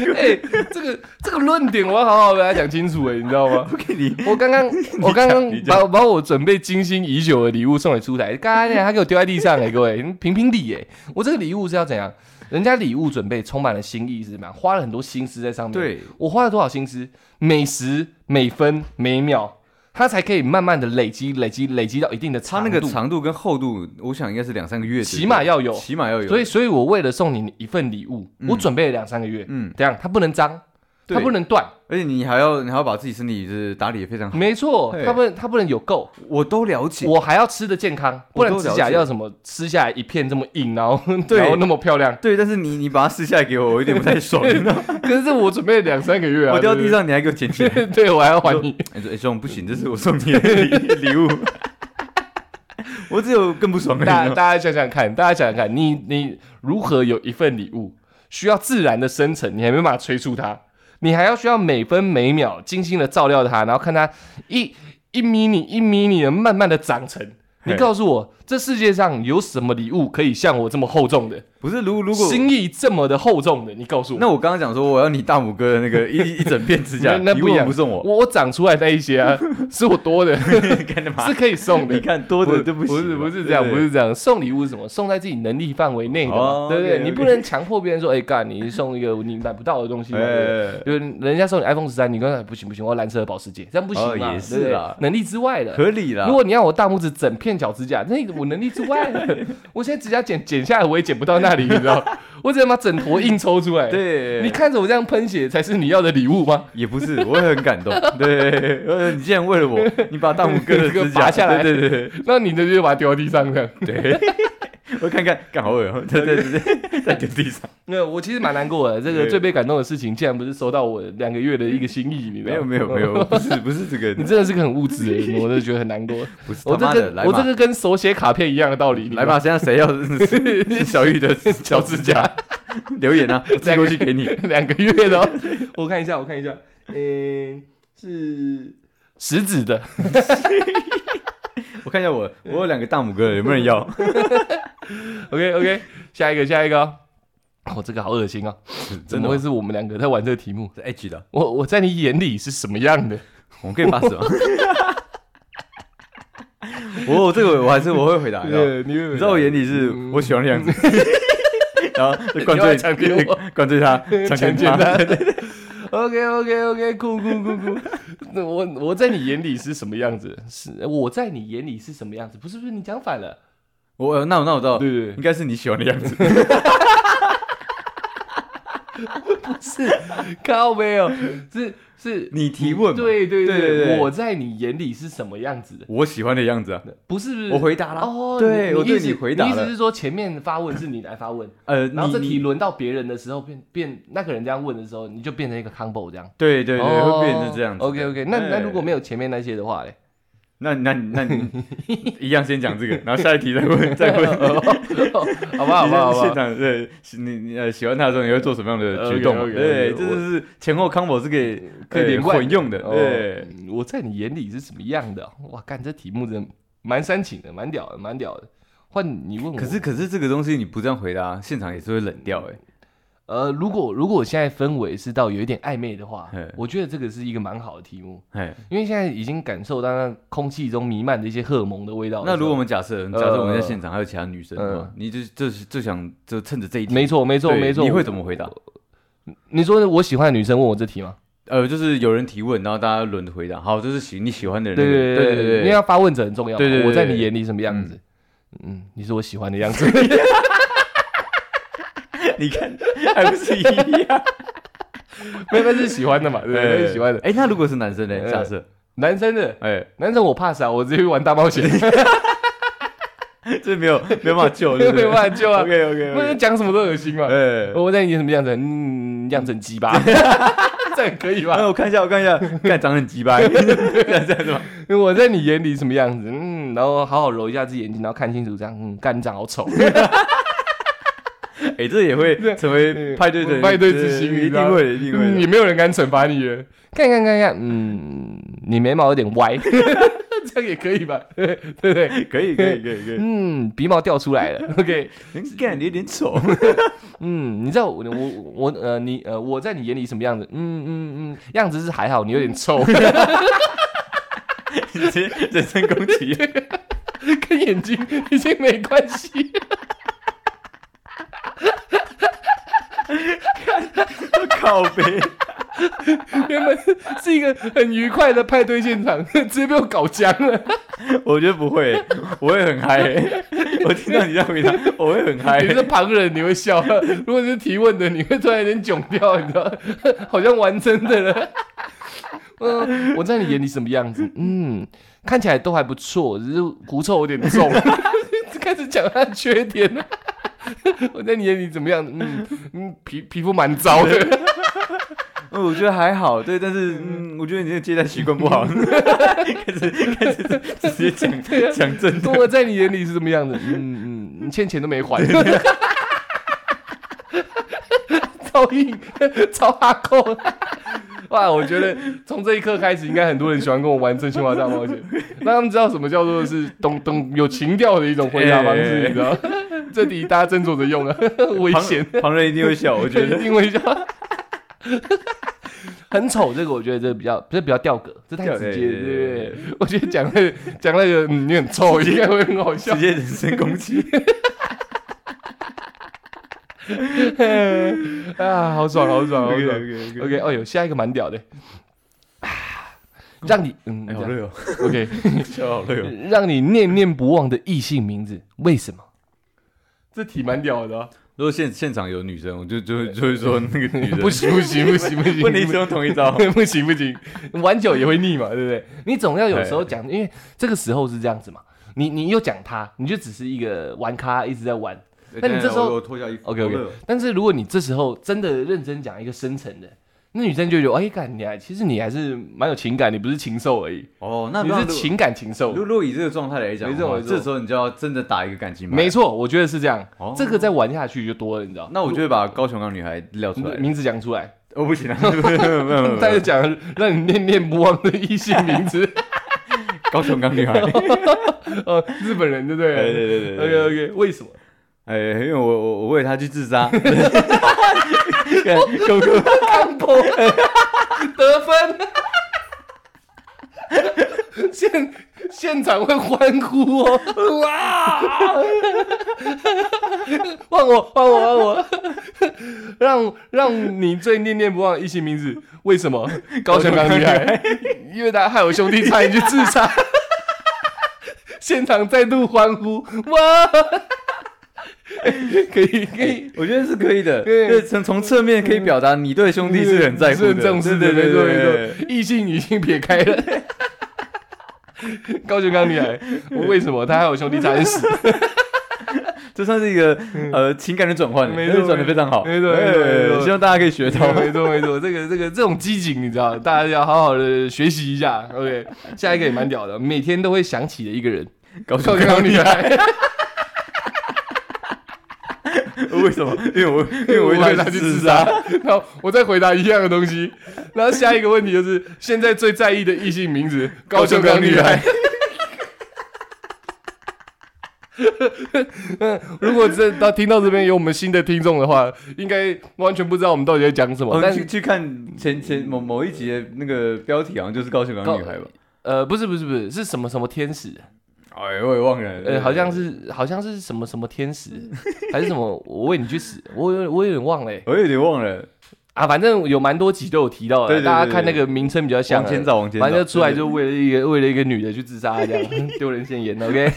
哎，这个这个论点我要好好跟他讲清楚哎，你知道吗？我刚刚 我刚刚把把我准备精心已久的礼物送给出台，刚刚他给我丢在地上哎，各位评评理哎，我这个礼物是要怎样？人家礼物准备充满了心意是怎么？花了很多心思在上面。对我花了多少心思？每时每分每秒。它才可以慢慢的累积、累积、累积到一定的长度。它那个长度跟厚度，我想应该是两三个月，起码要有，起码要有。所以，所以我为了送你一份礼物，我准备了两三个月。嗯，这样它不能脏，它不能断。而且你还要你还要把自己身体是打理的非常好，没错，它不能他不能有垢，我都了解，我还要吃的健康，不然指甲要什么吃下来一片这么硬，然后 然后那么漂亮，对，但是你你把它撕下来给我，我有点不太爽，可是我准备了两三个月啊，我掉地上你还给我捡起来，对我还要还你，哎说哎兄不行，这是我送你的礼物，我只有更不爽，大大家想想看，大家想想看，你你如何有一份礼物需要自然的生成，你还没办法催促它。你还要需要每分每秒精心的照料它，然后看它一一米米一米米的慢慢的长成。你告诉我，这世界上有什么礼物可以像我这么厚重的？不是，如如果心意这么的厚重的，你告诉我，那我刚刚讲说我要你大拇哥的那个 一一整片指甲，那不一样，不送我，我我长出来那一些啊，是我多的，是可以送的。你看多的都不不是不是这样，不是这样，送礼物是什么？送在自己能力范围内的，对不对？你不能强迫别人说，哎干，你送一个你买不到的东西，就是人家送你 iPhone 十三，你刚才不行不行，我要蓝色的保时捷，这样不行嘛？也是啦，能力之外的，合理啦。如果你要我大拇指整片脚指甲，那我能力之外，我现在指甲剪剪下来，我也剪不到那里，你知道。我只能把整坨硬抽出来。对，你看着我这样喷血，才是你要的礼物吗？也不是，我也很感动。对，呃，你竟然为了我，你把大拇哥的指甲 拔下来，对对对，那你的就把它丢到地上这样。对，我看看，干好恶 对对对对，在丢地上。那我其实蛮难过的。这个最被感动的事情，竟然不是收到我两个月的一个心意，你没有没有没有，不是不是这个，你真的是个很物质的人，我都觉得很难过。不是，我这个我这个跟手写卡片一样的道理。来吧，现在谁要小玉的脚指甲？留言啊，再过去给你两个月的，我看一下，我看一下，嗯，是食指的，我看一下我，我有两个大拇哥，有没有人要？OK OK，下一个下一个，哦，这个好恶心啊！怎么会是我们两个在玩这个题目？是 H 的，我我在你眼里是什么样的？我可以发什么？我 这个我还是我会回答，你知道我眼里是我喜欢的样子。然后灌醉，灌醉他，强奸他。OK OK OK，酷酷酷酷。我我在你眼里是什么样子？是我在你眼里是什么样子？不是不是，你讲反了。我那我那我知道，对对，应该是你喜欢的样子。不是，靠没有，是。是你提问，对对对，我在你眼里是什么样子的？我喜欢的样子啊，不是，我回答了。哦，对我对你回答了。意思是说前面发问是你来发问，呃，然后这题轮到别人的时候变变那个人这样问的时候，你就变成一个 combo 这样。对对对，会变成这样子。OK OK，那那如果没有前面那些的话嘞？那那那你 一样先讲这个，然后下一题再问 再问，好吧好吧 好吧。现场对，你你呃喜欢他的时候你会做什么样的举动？对，这就是前后 combo 是可以可以混用的。对，我在你眼里是什么样的？哇，干这题目真蛮煽情的，蛮屌的，蛮屌的。换你问我，可是可是这个东西你不这样回答，现场也是会冷掉哎。呃，如果如果现在氛围是到有一点暧昧的话，我觉得这个是一个蛮好的题目，因为现在已经感受到那空气中弥漫的一些荷尔蒙的味道。那如果我们假设，假设我们在现场还有其他女生，你就就就想就趁着这一题，没错没错没错，你会怎么回答？你说我喜欢的女生问我这题吗？呃，就是有人提问，然后大家轮着回答。好，就是喜你喜欢的人，对对对对对，因为要发问者很重要。对对，我在你眼里什么样子？嗯，你是我喜欢的样子。你看，还不是一样？妹妹是喜欢的嘛？对，是喜欢的。哎，那如果是男生呢？假设男生的，哎，男生我怕啥？我直接玩大冒险，这没有没有办法救，没有办法救啊！OK OK，不能讲什么都恶心嘛。哎，我在你什么样子？嗯，样子很鸡巴，这样可以吧？我看一下，我看一下，看长很鸡巴，这样子吗？因为我在你眼里什么样子？嗯，然后好好揉一下自己眼睛，然后看清楚，这样，嗯，干你长好丑。哎，这也会 成为派对的派对之星，一定会，一定会，也没有人敢惩罚你。看看看看，嗯，你眉毛有点歪，这样也可以吧？对不对？可以，可以，可以，可以。嗯，鼻毛掉出来了。OK，干，你有点丑。嗯，你知道我我我呃，你呃，我在你眼里什么样子？嗯嗯嗯，样子是还好，你有点臭。人身攻击，跟眼睛已经没关系。靠背，原本是一个很愉快的派对现场，直接被我搞僵了。我觉得不会，我会很嗨。我听到你这样回答，我会很嗨。你是旁人，你会笑；如果是提问的，你会突然有点囧掉，你知道？好像玩真的了。嗯，我在你眼里什么样子？嗯，看起来都还不错，只是狐臭有点重。开始讲他的缺点了。我在你眼里怎么样？嗯嗯，皮皮肤蛮糟的。嗯，我觉得还好。对，但是嗯，我觉得你这个接待习惯不好。开始开始直接讲讲真的。我在你眼里是什么样子？嗯嗯，你欠钱都没还。超硬，超哈扣。哇，我觉得从这一刻开始，应该很多人喜欢跟我玩真心话大冒险，让他们知道什么叫做是懂懂有情调的一种回答方式，你知道。这题大家斟酌着用啊，危险，旁人一定会笑，我觉得 一定会笑。很丑，这个我觉得这比较，这比较掉格，这太直接，对不对？我觉得讲那个讲那个你很臭，应该会很好笑，直接人身攻击。啊，好爽，好爽，好爽。OK，哦哟，下一个蛮屌的，让你嗯，好累哦。OK，好累哦。让你念念不忘的异性名字，为什么？这题蛮屌的。如果现现场有女生，我就就就会说那个女生不行不行不行不行，不能只用同一招，不行不行，玩久也会腻嘛，对不对？你总要有时候讲，因为这个时候是这样子嘛。你你又讲他，你就只是一个玩咖，一直在玩。那你这时候脱下衣服，OK OK。但是如果你这时候真的认真讲一个深层的，那女生就觉得，哎，干你还其实你还是蛮有情感，你不是禽兽而已。哦，那你是情感禽兽。如果以这个状态来讲，这时候你就要真的打一个感情牌。没错，我觉得是这样。这个再玩下去就多了，你知道？那我就会把高雄港女孩撂出来，名字讲出来。我不行啊，再讲让你念念不忘的异性名字。高雄港女孩。哦，日本人对不对？对对对对。OK OK，为什么？哎，因为我我我为他去自杀，狗狗看破得分，现现场会欢呼哦！哇，换我换我换我，让让你最念念不忘异性名字，为什么？高雄港女孩，因为他害我兄弟差点去自杀，现场再度欢呼。哇！可以可以，我觉得是可以的。对，从从侧面可以表达你对兄弟是很在乎、很重视的。没错没错，异性女性撇开了。高雄刚女孩，我为什么他还有兄弟才死？这算是一个呃情感的转换，没错，转的非常好。没错没错，希望大家可以学到。没错没错，这个这个这种机警，你知道，大家要好好的学习一下。OK，下一个也蛮屌的，每天都会想起的一个人，高雄刚女孩。为什么？因为我因为我会带他去自杀，然后我再回答一样的东西。然后下一个问题就是，现在最在意的异性名字，高雄港女孩。嗯，如果这到听到这边有我们新的听众的话，应该完全不知道我们到底在讲什么。但去去看前前某某一集的那个标题，好像就是高雄港女孩吧？呃，不是不是不是，是什么什么天使？哎，我也忘了，呃，好像是，好像是什么什么天使，还是什么，我为你去死，我有我有点忘了，我有点忘了。啊，反正有蛮多集都有提到的，大家看那个名称比较像，往前找，往前找，反正出来就为了一个为了一个女的去自杀，这样 丢人现眼，OK。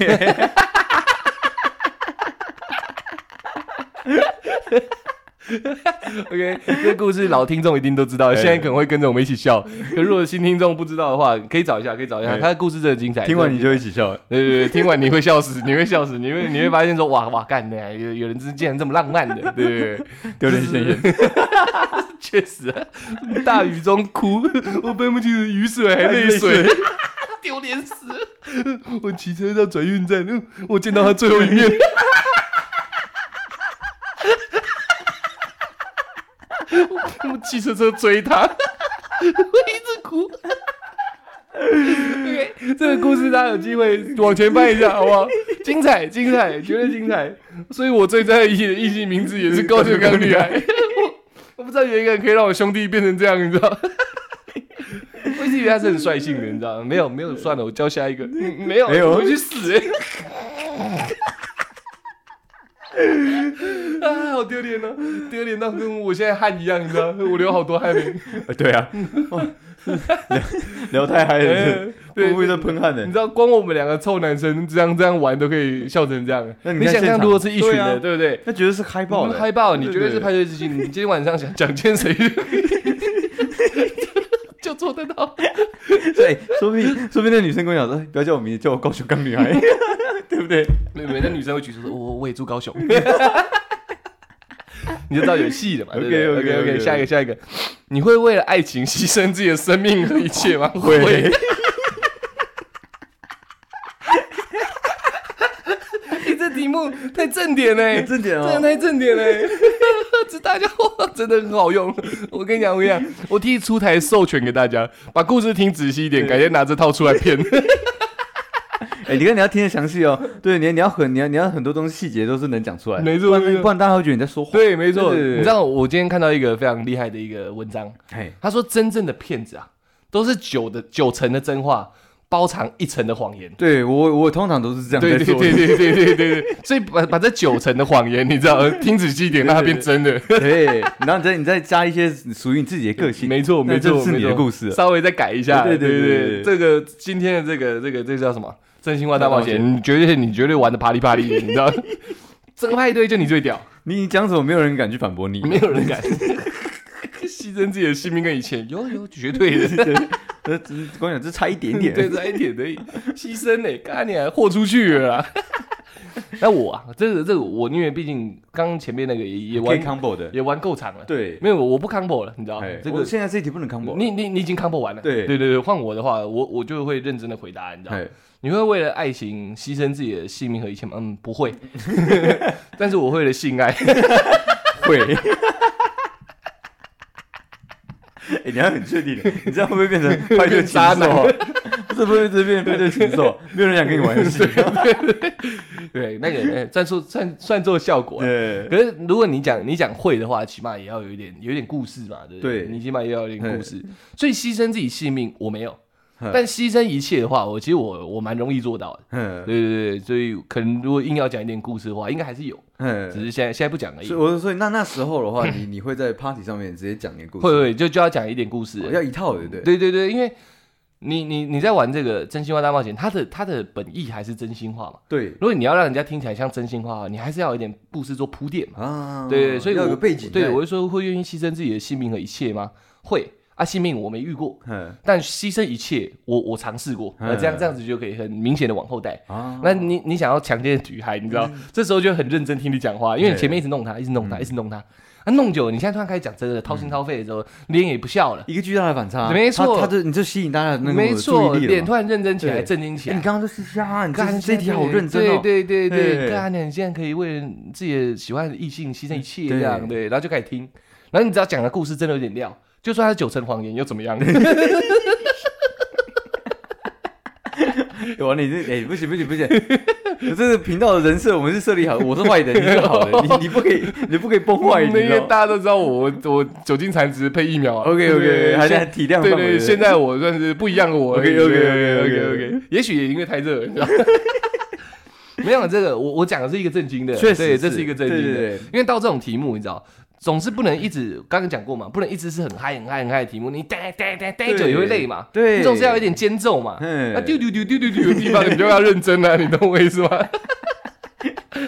OK，这个故事老听众一定都知道，现在可能会跟着我们一起笑。可如果新听众不知道的话，可以找一下，可以找一下，他的故事真的精彩。听完你就一起笑，对对对，听完你会笑死，你会笑死，你会你会发现说，哇哇干的，有有人之竟然这么浪漫的，对对对，丢人现眼，确实，大雨中哭，我分不清雨水还泪水，丢脸死。我骑车到转运站，我见到他最后一面。用汽车车追他，我一直哭。OK，这个故事大家有机会往前翻一下，好不好？精彩，精彩，绝对精彩。所以我最在意的异性名字也是高秀刚女孩。我 我不知道有一个人可以让我兄弟变成这样，你知道？我一直以为他是很率性的，你知道吗？没有，没有，算了，我教下一个。没有，没有，我去死！啊，好丢脸哦，丢脸到跟我现在汗一样，你知道？我流好多汗呢。对啊，聊太嗨了，对，不会在喷汗呢。你知道，光我们两个臭男生这样这样玩都可以笑成这样。那你想想，如果是一群的，对不对？那绝对是嗨爆了，嗨爆！你绝对是派对之星。你今天晚上想讲见谁，就做得到。对，说不定说不定那女生跟我讲说，不要叫我名字，叫我高雄刚女孩。对不对？每每个女生会举手说：“我我也住高雄。”你就知道有戏了嘛？OK OK OK，下一个下一个，你会为了爱情牺牲自己的生命和一切吗？会。你这题目太正点嘞，正点哦，真的太正点嘞！这大家伙真的很好用。我跟你讲，我跟你讲，我替出台授权给大家，把故事听仔细一点，改天拿这套出来骗。哎，你看你要听得详细哦。对，你你要很你要你要很多东西细节都是能讲出来。没错，不然大家会觉得你在说谎。对，没错。你知道我今天看到一个非常厉害的一个文章，他说真正的骗子啊，都是九的九成的真话。包藏一层的谎言，对我我通常都是这样对对对对对对对，所以把把这九层的谎言，你知道，听仔细一点，让它变真的。对，然后你再你再加一些属于你自己的个性，没错没错，是你的故事，稍微再改一下。对对对，这个今天的这个这个这叫什么？真心话大冒险，你绝对你绝对玩的啪里啪里，你知道？这个派对就你最屌，你讲什么没有人敢去反驳你，没有人敢。牺牲自己的性命跟以前，有有绝对的。呃，只光讲，只差一点点，对，差一点的牺牲呢，看你还豁出去了。那我啊，这个这个我，因为毕竟刚前面那个也也玩 combo 的，也玩够长了。对，没有我不 combo 了，你知道？这个现在这题不能 combo，你你你已经 combo 完了。对对对对，换我的话，我我就会认真的回答，你知道？你会为了爱情牺牲自己的性命和一切吗？嗯，不会。但是我会了性爱，会。哎，你要很确定，你这样会不会变成派对禽兽？不是，不会直接变成派对禽兽，没有人想跟你玩游戏。对，那个算作算算作效果。对，可是如果你讲你讲会的话，起码也要有一点有一点故事嘛，对不对？你起码也要有点故事。所以牺牲自己性命，我没有。但牺牲一切的话，我其实我我蛮容易做到的。嗯，对对对，所以可能如果硬要讲一点故事的话，应该还是有。嗯，只是现在现在不讲而已。所以我所以那那时候的话，你你会在 party 上面直接讲一个故事？会会就就要讲一点故事，要一套的，对对对对，因为你你你在玩这个真心话大冒险，它的它的本意还是真心话嘛。对，如果你要让人家听起来像真心话，你还是要有一点故事做铺垫嘛。啊，对，所以要有个背景。对，我就说会愿意牺牲自己的性命和一切吗？会。啊，性命我没遇过，但牺牲一切，我我尝试过，那这样这样子就可以很明显的往后带。那你你想要强奸女孩，你知道，这时候就很认真听你讲话，因为你前面一直弄他，一直弄他，一直弄他，啊，弄久，了，你现在突然开始讲真的，掏心掏肺的时候，脸也不笑了，一个巨大的反差。没错，他就你就吸引大家那个没错，脸突然认真起来，震惊起来。你刚刚就是瞎，你看这题好认真哦。对对对对，看你现在可以为自己的喜欢的异性牺牲一切这样，对，然后就开始听，然后你只要讲的故事真的有点料。就算他是九成谎言又怎么样？哇，你这哎不行不行不行！这个频道的人设我们是设立好，我是坏人，你是好的，你你不可以你不可以崩坏，因为大家都知道我我酒精残值配疫苗啊。OK OK，还在体谅对对，现在我算是不一样的我。OK OK OK OK OK，也许也因为太热，你知道。没有这个，我我讲的是一个正经的，确实这是一个正经的，因为到这种题目，你知道。总是不能一直，刚刚讲过嘛，不能一直是很嗨、很嗨、很嗨的题目。你呆呆呆呆久也会累嘛。对，你总是要有点间奏嘛。那丢丢丢丢丢丢的地方，你就要认真了，你懂我意思吗？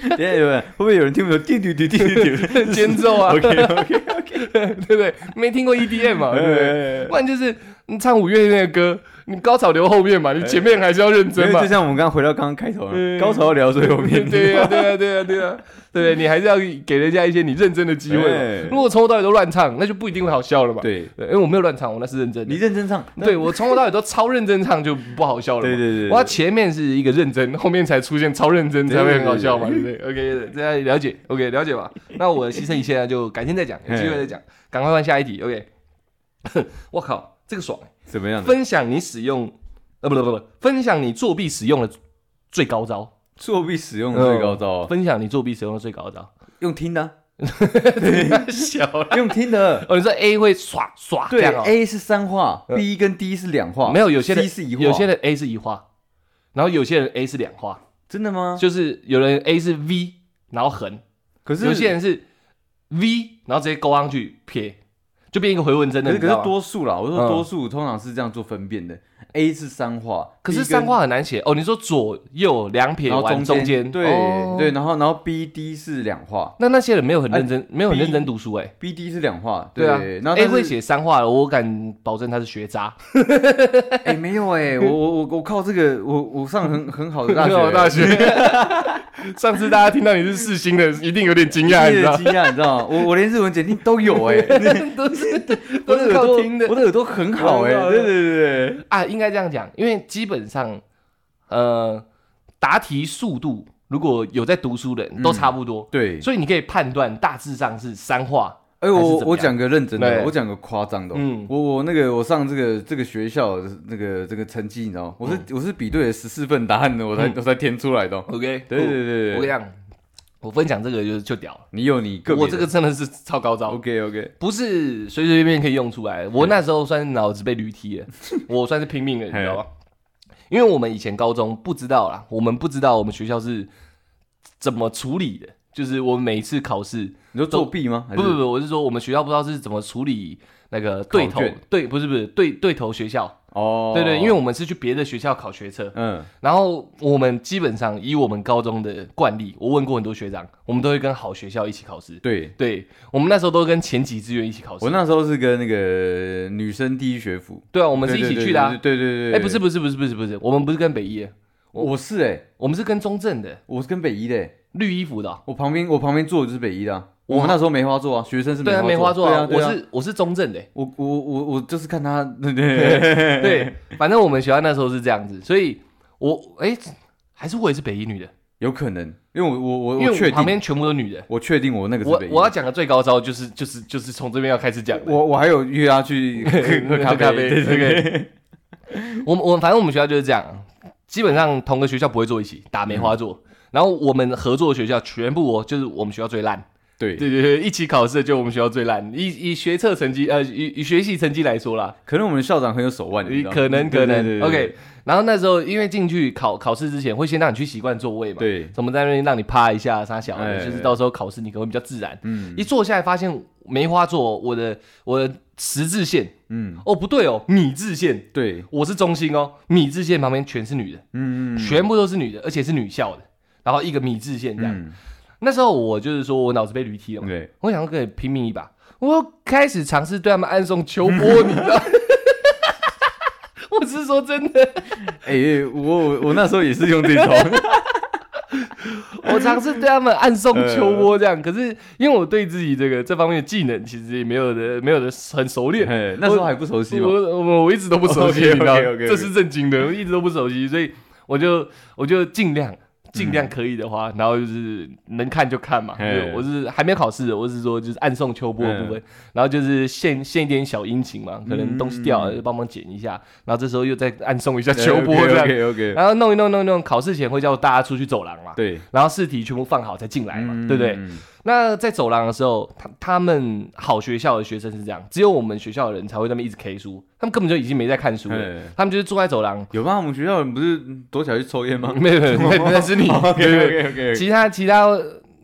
等下有没有？会不会有人听不懂？丢丢丢丢丢间奏啊？OK OK OK，对不对？没听过 EDM 嘛？对不对？不然就是你唱五月那个歌。你高潮留后面嘛，你前面还是要认真嘛。就像我们刚刚回到刚刚开头，高潮聊最后面。对呀，对呀，对呀，对呀，对你还是要给人家一些你认真的机会。如果从头到尾都乱唱，那就不一定会好笑了嘛。对，因为我没有乱唱，我那是认真。你认真唱，对我从头到尾都超认真唱，就不好笑了。对对对，我前面是一个认真，后面才出现超认真，才会很好笑嘛，对不对？OK，大家了解，OK，了解吧。那我牺牲一切，就改天再讲，有机会再讲。赶快换下一题，OK。我靠，这个爽，怎么样？分享你使用。呃，不不不，分享你作弊使用的最高招。作弊使用的最高招，分享你作弊使用的最高招，用听的。小用听的。哦，你说 A 会耍耍对，A 是三画，B 跟 D 是两画。没有，有些人是一画，有些人 A 是一画，然后有些人 A 是两画。真的吗？就是有人 A 是 V，然后横，可是有些人是 V，然后直接勾上去撇，就变一个回纹针的。可是多数啦，我说多数通常是这样做分辨的。A 是三画，可是三画很难写哦。你说左右两撇，然后中间，对对，然后然后 B D 是两画。那那些人没有很认真，没有很认真读书哎。B D 是两画，对啊。然后 A 会写三画，我敢保证他是学渣。哎，没有哎，我我我我靠这个，我我上很很好的大学大学。上次大家听到你是四星的，一定有点惊讶，你知道惊讶，你知道吗我我连日文检定都有哎，都是都是靠听的，我的耳朵很好哎，对对对对啊，应该这样讲，因为基本上呃答题速度如果有在读书的人都差不多，对，所以你可以判断大致上是三话哎，我我讲个认真的，我讲个夸张的。嗯，我我那个我上这个这个学校那个这个成绩，你知道吗？我是我是比对了十四份答案的，我才我才填出来的。OK，对对对我跟你讲，我分享这个就就屌，你有你个，我这个真的是超高招。OK OK，不是随随便便可以用出来。我那时候算是脑子被驴踢了，我算是拼命了，你知道吗？因为我们以前高中不知道啦，我们不知道我们学校是怎么处理的。就是我们每一次考试，你说作弊吗？不不不，我是说我们学校不知道是怎么处理那个对头对，不是不是对对头学校哦，对对，因为我们是去别的学校考学测，嗯，然后我们基本上以我们高中的惯例，我问过很多学长，我们都会跟好学校一起考试，对。对，我们那时候都跟前几志愿一起考试，我那时候是跟那个女生第一学府，对啊，我们是一起去的啊，对对对，哎，不是不是不是不是不是，我们不是跟北一，我是哎，我们是跟中正的，我是跟北一的。绿衣服的，我旁边我旁边坐的就是北医的，我们那时候梅花座啊，学生是对啊梅花座啊，我是我是中正的，我我我我就是看他，对。对对，反正我们学校那时候是这样子，所以我哎还是我也是北医女的，有可能，因为我我我因为旁边全部都女的，我确定我那个是北我要讲的最高招就是就是就是从这边要开始讲，我我还有约他去 喝咖啡，对对，我我反正我们学校就是这样，基本上同个学校不会坐一起打梅花座。然后我们合作的学校全部哦，就是我们学校最烂。对对对对，一起考试就我们学校最烂。以以学测成绩，呃，以以学习成绩来说啦，可能我们校长很有手腕。可能可能。OK，然后那时候因为进去考考试之前，会先让你去习惯座位嘛。对。怎么在那边让你趴一下，啥小的，就是到时候考试你可能会比较自然。嗯。一坐下来发现梅花座，我的我的十字线，嗯，哦不对哦，米字线。对。我是中心哦，米字线旁边全是女的，嗯嗯，全部都是女的，而且是女校的。然后一个米字线这样，那时候我就是说我脑子被驴踢了，对，我想可以拼命一把，我开始尝试对他们暗送秋波，你知道？我是说真的，哎，我我那时候也是用这招，我尝试对他们暗送秋波这样，可是因为我对自己这个这方面的技能其实也没有的没有的很熟练，那时候还不熟悉，我我我一直都不熟悉，你知道？这是正经的，我一直都不熟悉，所以我就我就尽量。尽量可以的话，然后就是能看就看嘛。我是还没有考试，我是说就是暗送秋波的部分，然后就是献献一点小殷勤嘛，可能东西掉了就帮忙捡一下，然后这时候又再暗送一下秋波这样。OK OK。然后弄一弄弄一弄，考试前会叫大家出去走廊嘛。对。然后试题全部放好再进来嘛，对不对？那在走廊的时候，他他们好学校的学生是这样，只有我们学校的人才会那么一直 K 书，他们根本就已经没在看书了，他们就是坐在走廊。有吗？我们学校人不是躲起来去抽烟吗？没有没有，那是你。OK OK OK。其他其他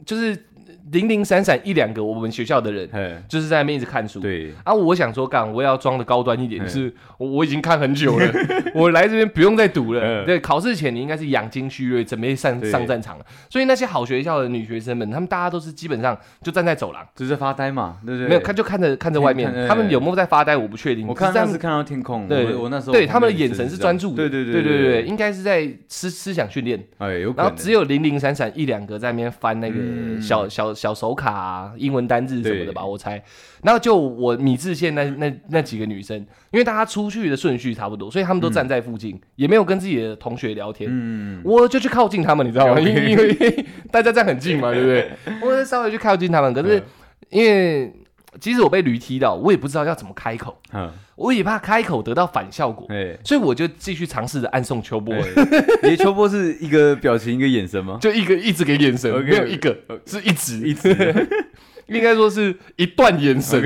就是。零零散散一两个我们学校的人，就是在那边一直看书。对啊，我想说，干我要装的高端一点，是我我已经看很久了，我来这边不用再读了。对，考试前你应该是养精蓄锐，准备上上战场了。所以那些好学校的女学生们，她们大家都是基本上就站在走廊，只是发呆嘛，对不对？没有看就看着看着外面，他们有没有在发呆，我不确定。我看那是看到天空，对，我那时候对他们的眼神是专注的，对对对对对对，应该是在思思想训练。哎，有然后只有零零散散一两个在那边翻那个小小小手卡。英文单字什么的吧，我猜。然后就我米字线那那那几个女生，因为大家出去的顺序差不多，所以他们都站在附近，也没有跟自己的同学聊天。嗯，我就去靠近他们，你知道吗？因为因为大家站很近嘛，对不对？我稍微去靠近他们，可是因为即使我被驴踢到，我也不知道要怎么开口。嗯，我也怕开口得到反效果。所以我就继续尝试着暗送秋波。你的秋波是一个表情，一个眼神吗？就一个一直给眼神，没有一个是一直一直。应该说是一段眼神，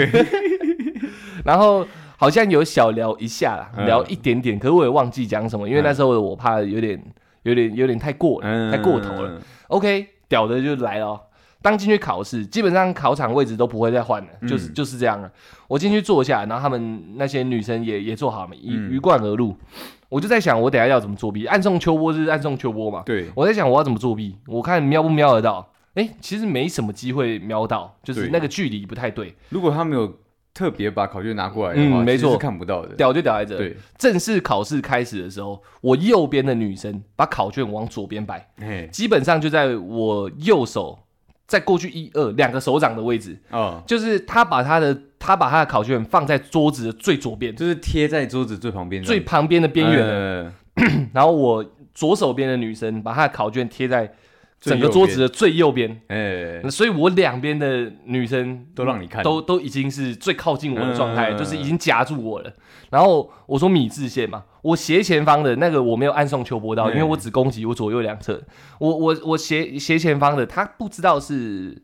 然后好像有小聊一下啦，聊一点点，可是我也忘记讲什么，因为那时候我怕有点、有点、有点太过了，太过头了。OK，屌的就来了，当进去考试，基本上考场位置都不会再换了，就是就是这样了。我进去坐下，然后他们那些女生也也坐好，一鱼贯而入。我就在想，我等下要怎么作弊？暗送秋波是暗送秋波嘛？对，我在想我要怎么作弊，我看瞄不瞄得到。哎，其实没什么机会瞄到，就是那个距离不太对。如果他没有特别把考卷拿过来的话，没错，看不到的。屌就屌在这。对，正式考试开始的时候，我右边的女生把考卷往左边摆，基本上就在我右手再过去一二两个手掌的位置。哦，就是他把他的他把他的考卷放在桌子的最左边，就是贴在桌子最旁边最旁边的边缘。然后我左手边的女生把她的考卷贴在。整个桌子的最右边，哎，所以我两边的女生都让你看，都都已经是最靠近我的状态，就是已经夹住我了。然后我说米字线嘛，我斜前方的那个我没有按送秋波刀，因为我只攻击我左右两侧。我我我斜斜前方的他不知道是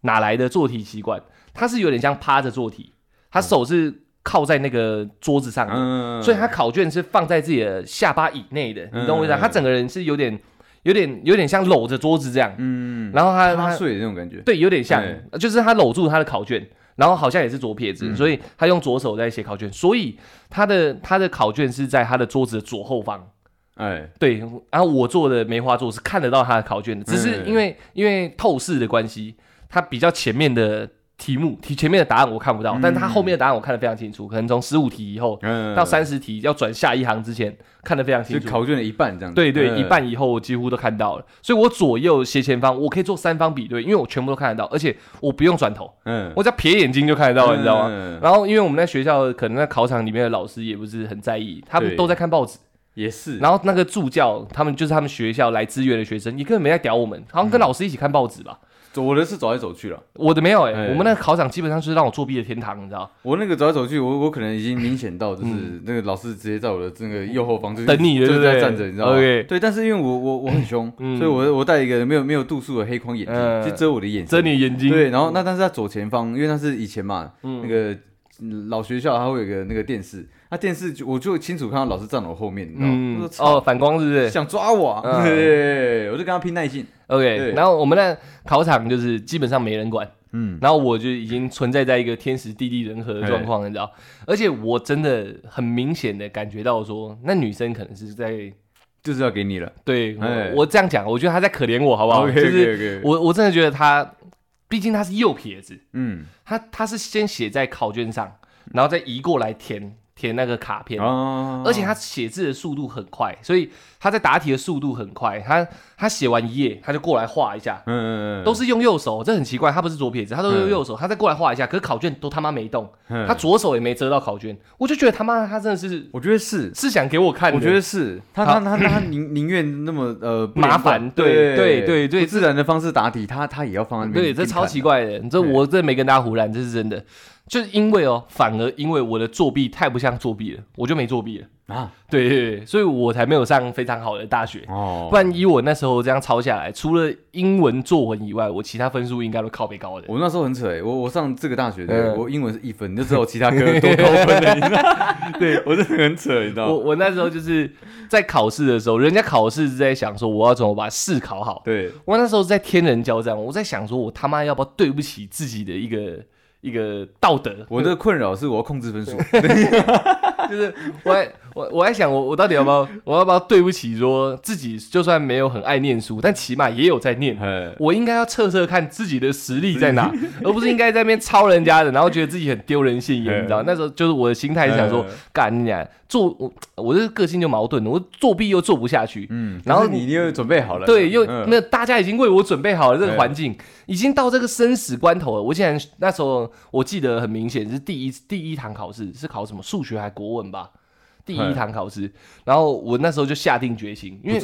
哪来的做题习惯，他是有点像趴着做题，他手是靠在那个桌子上的，所以他考卷是放在自己的下巴以内的，你懂我意思？他整个人是有点。有点有点像搂着桌子这样，嗯，然后他他睡的那种感觉，对，有点像，就是他搂住他的考卷，然后好像也是左撇子，所以他用左手在写考卷，所以他的他的考卷是在他的桌子的左后方，哎，对，然后我做的梅花座是看得到他的考卷的，只是因为因为透视的关系，他比较前面的。题目题前面的答案我看不到，但他后面的答案我看得非常清楚。可能从十五题以后到三十题要转下一行之前看得非常清楚。考卷的一半这样。对对，一半以后我几乎都看到了。所以我左右斜前方我可以做三方比对，因为我全部都看得到，而且我不用转头，嗯，我只要瞥眼睛就看得到，你知道吗？然后因为我们在学校可能在考场里面的老师也不是很在意，他们都在看报纸，也是。然后那个助教他们就是他们学校来支援的学生，你根本没在屌我们，好像跟老师一起看报纸吧。我的是走来走去了，我的没有哎，我们那个考场基本上是让我作弊的天堂，你知道？我那个走来走去，我我可能已经明显到就是那个老师直接在我的那个右后方就等你，就是在站着，你知道吗？对，但是因为我我我很凶，所以我我戴一个没有没有度数的黑框眼镜，就遮我的眼睛，遮你眼睛。对，然后那但是在左前方，因为那是以前嘛，那个老学校它会有个那个电视。那电视就我就清楚看到老师站我后面，你知道吗？哦，反光是不是？想抓我？对，我就跟他拼耐性。OK，然后我们那考场就是基本上没人管，嗯，然后我就已经存在在一个天时地利人和的状况，你知道？而且我真的很明显的感觉到说，那女生可能是在就是要给你了。对，我这样讲，我觉得她在可怜我，好不好？就是我我真的觉得她，毕竟他是右撇子，嗯，他他是先写在考卷上，然后再移过来填。填那个卡片，而且他写字的速度很快，所以他在答题的速度很快。他他写完一页，他就过来画一下，嗯嗯嗯，都是用右手，这很奇怪。他不是左撇子，他都用右手，他再过来画一下。可是考卷都他妈没动，他左手也没遮到考卷，我就觉得他妈他真的是，我觉得是。是想给我看，我觉得是。他他他他宁宁愿那么呃麻烦，对对对对，自然的方式答题，他他也要放在那边，对，这超奇怪的。这我这没跟大家胡乱，这是真的。就是因为哦，反而因为我的作弊太不像作弊了，我就没作弊了啊。对对对，所以我才没有上非常好的大学哦。不然以我那时候这样抄下来，除了英文作文以外，我其他分数应该都靠背高的。我那时候很扯哎，我我上这个大学的，我英文是一分，你就知道我其他科多高分的。对我真的很扯，你知道吗？我我那时候就是在考试的时候，人家考试是在想说我要怎么把试考好。对我那时候在天人交战，我在想说我他妈要不要对不起自己的一个。一个道德，我的困扰是我要控制分数，就是我我我在想我我到底要不要 我要不要对不起说自己就算没有很爱念书，但起码也有在念，我应该要测测看自己的实力在哪，而不是应该在那边抄人家的，然后觉得自己很丢人现眼，你知道？那时候就是我的心态是想说，干你俩做我我这个性就矛盾，我作弊又做不下去，嗯，然后你又准备好了，对，又那大家已经为我准备好了这个环境。已经到这个生死关头了。我竟然那时候我记得很明显是第一第一堂考试是考什么数学还国文吧？第一堂考试，然后我那时候就下定决心，因为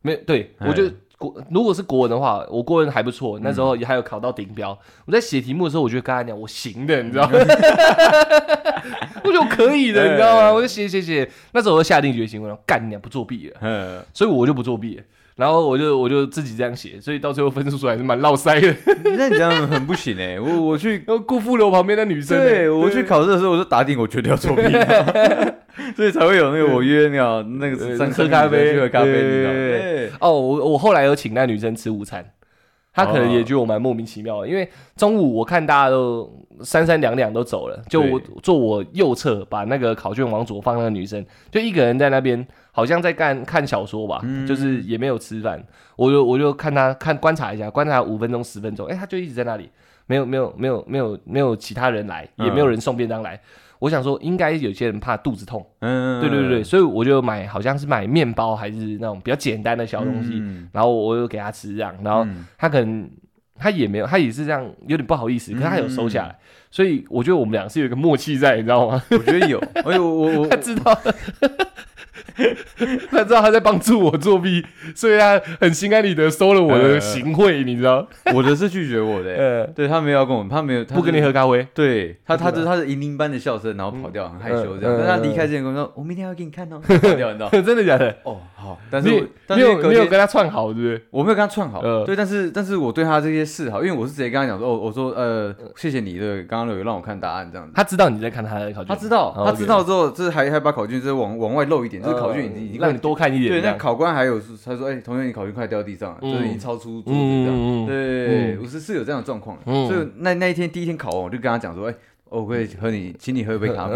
没对我就国如果是国文的话，我国文还不错，那时候也还有考到顶标。我在写题目的时候，我就跟他讲我行的，你知道吗？我就可以的，你知道吗？我就写写写，那时候我就下定决心，我说干你不作弊了，所以我就不作弊了。然后我就我就自己这样写，所以到最后分数出来是蛮落塞的。那你这样很不行 哎！我我去辜负了我旁边的女生。对，我去考试的时候我就打定我绝对要作弊，所以才会有那个我约那那个喝咖啡去喝咖啡，哦，我我后来有请那女生吃午餐。她可能也觉得我蛮莫名其妙的，因为中午我看大家都三三两两都走了，就我坐我右侧，把那个考卷往左放，那个女生就一个人在那边，好像在干看小说吧，就是也没有吃饭。我就我就看他看观察一下，观察五分钟十分钟，哎，他就一直在那里，没有没有没有没有没有其他人来，也没有人送便当来。我想说，应该有些人怕肚子痛，嗯，对对对，所以我就买，好像是买面包还是那种比较简单的小东西，然后我又给他吃这样，然后他可能他也没有，他也是这样，有点不好意思，可是他有收下来，所以我觉得我们俩是有一个默契在，你知道吗？我觉得有，哎呦，我我 他知道，他知道他在帮助我作弊，所以他很心安理得收了我的行贿，你知道？我的是拒绝我的，呃，对他没有要跟我，他没有不跟你喝咖啡，对他，他是他是银铃般的笑声，然后跑掉，很害羞这样。但他离开之前跟我说：“我明天要给你看哦。”跑掉，你知道？真的假的？哦，好，但是没有没有跟他串好，对不对？我没有跟他串好，对，但是但是我对他这些示好，因为我是直接跟他讲说：“哦，我说呃，谢谢你，对，刚刚有让我看答案这样子。”他知道你在看他的考卷，他知道，他知道之后，就是还还把考卷就是往往外露一点，就是考卷已经已经让你多看一点。对，那考官还有他说：“哎，同学，你考卷快掉地上了，就是已经超出桌子这样。”对，我是是有这样的状况，所以那那一天第一天考完，我就跟他讲说：“哎，我会和你，请你喝一杯咖啡。”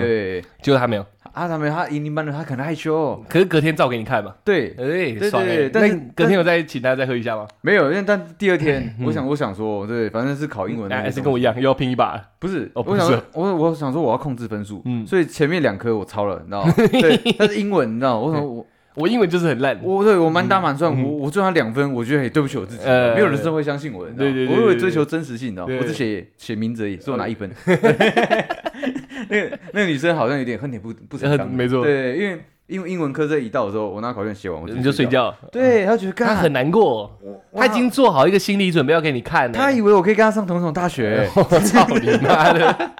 对，结果他没有。啊，他没有，他银铃班的，他可能害羞。可是隔天照给你看嘛？对，哎，对对。但是隔天有再请他再喝一下吗？没有，因为但第二天，我想，我想说，对，反正是考英文，还是跟我一样又要拼一把？不是，我想，我我想说我要控制分数，嗯，所以前面两科我抄了，你知道吗？对，但是英文，你知道，我想我我英文就是很烂，我对我满打满算，我我赚他两分，我觉得对不起我自己，没有人真会相信我，对对对，我为追求真实性，你知道，我只写写名字而已，所以我拿一分。那个那个女生好像有点恨铁不不成钢，没错。对，因为因为英文科这一到的时候，我拿考卷写完，我你就睡觉。对他觉得他很难过，他已经做好一个心理准备要给你看。他以为我可以跟他上同一所大学。我操你妈的，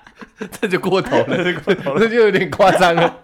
这就过头了，过头了，这就有点夸张了。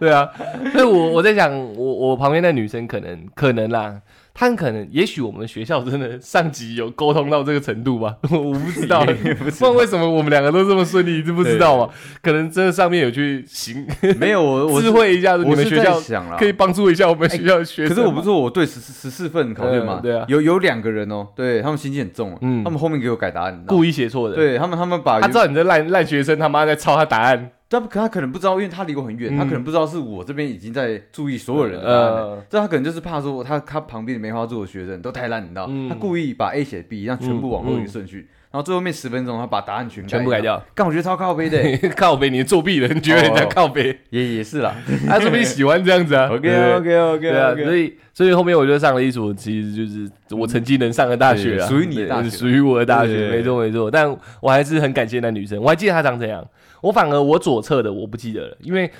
对啊，所以我我在想，我我旁边那女生可能可能啦。她很可能，也许我们学校真的上级有沟通到这个程度吧，我不知道，不知道为什么我们两个都这么顺利，你知不知道嘛？可能真的上面有去行，没有我我智慧一下子，你们学校可以帮助一下我们学校学生。可是我不是我对十十四份考卷嘛，对啊，有有两个人哦，对他们心机很重，嗯，他们后面给我改答案，故意写错的，对他们他们把他知道你这烂烂学生他妈在抄他答案。他可他可能不知道，因为他离我很远，他可能不知道是我这边已经在注意所有人的答案。这他可能就是怕说他他旁边的梅花座的学生都太烂，你知道？他故意把 A 写 B，让全部往后一个顺序，然后最后面十分钟他把答案全全部改掉。但我觉得超靠背的，靠背你作弊了，你觉得人家靠背。也也是啦，他 说不定喜欢这样子啊。OK OK OK，对？啊，所以所以后面我就上了一所，其实就是我成绩能上的大学啊，属于你的大学，属于我的大学，没错没错。但我还是很感谢那女生，我还记得她长怎样。我反而我左侧的我不记得了，因为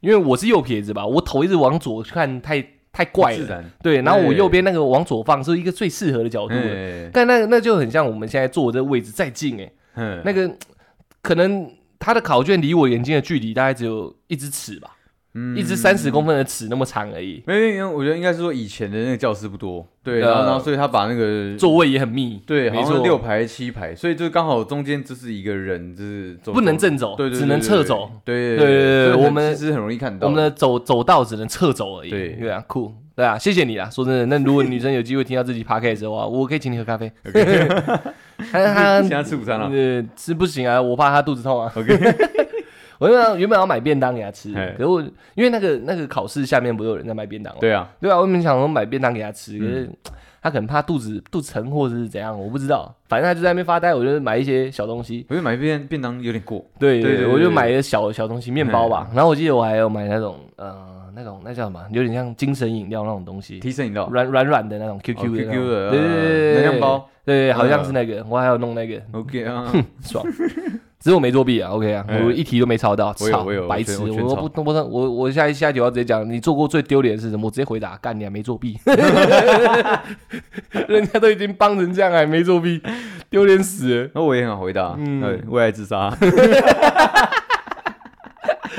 因为我是右撇子吧，我头一直往左看，太太怪了。对，然后我右边那个往左放是一个最适合的角度，但那那就很像我们现在坐这个位置再近哎，那个可能他的考卷离我眼睛的距离大概只有一只尺吧。一只三十公分的尺那么长而已。没有，我觉得应该是说以前的那个教室不多，对，然后然后所以他把那个座位也很密，对，没错，六排七排，所以就刚好中间就是一个人，就是不能正走，对，只能侧走，对对对对，我们其实很容易看到，我们的走走道只能侧走而已，对。对啊，酷，对啊，谢谢你啊，说真的，那如果女生有机会听到自己 podcast 的话，我可以请你喝咖啡。他他现在吃午餐了，吃不行啊，我怕他肚子痛啊。OK。我原本原本要买便当给他吃，可是我因为那个那个考试下面不是有人在卖便当吗？对啊，对啊，我原本想说买便当给他吃，可是他可能怕肚子肚子疼或者是怎样，我不知道。反正他就在那边发呆，我就买一些小东西。我觉得买便便当有点过。对对对，我就买一个小小东西，面包吧。然后我记得我还有买那种呃那种那叫什么，有点像精神饮料那种东西，提神饮料，软软软的那种 QQ 的 QQ 的，对对对，能量包，对，好像是那个，我还要弄那个。OK 啊，爽。只是我没作弊啊，OK 啊，我一题都没抄到，操，白痴！我不不不，我我下一下就要直接讲，你做过最丢脸的是什么？我直接回答，干你还没作弊，人家都已经帮成这样，还没作弊，丢脸死了。那我也很好回答，嗯，为爱自杀。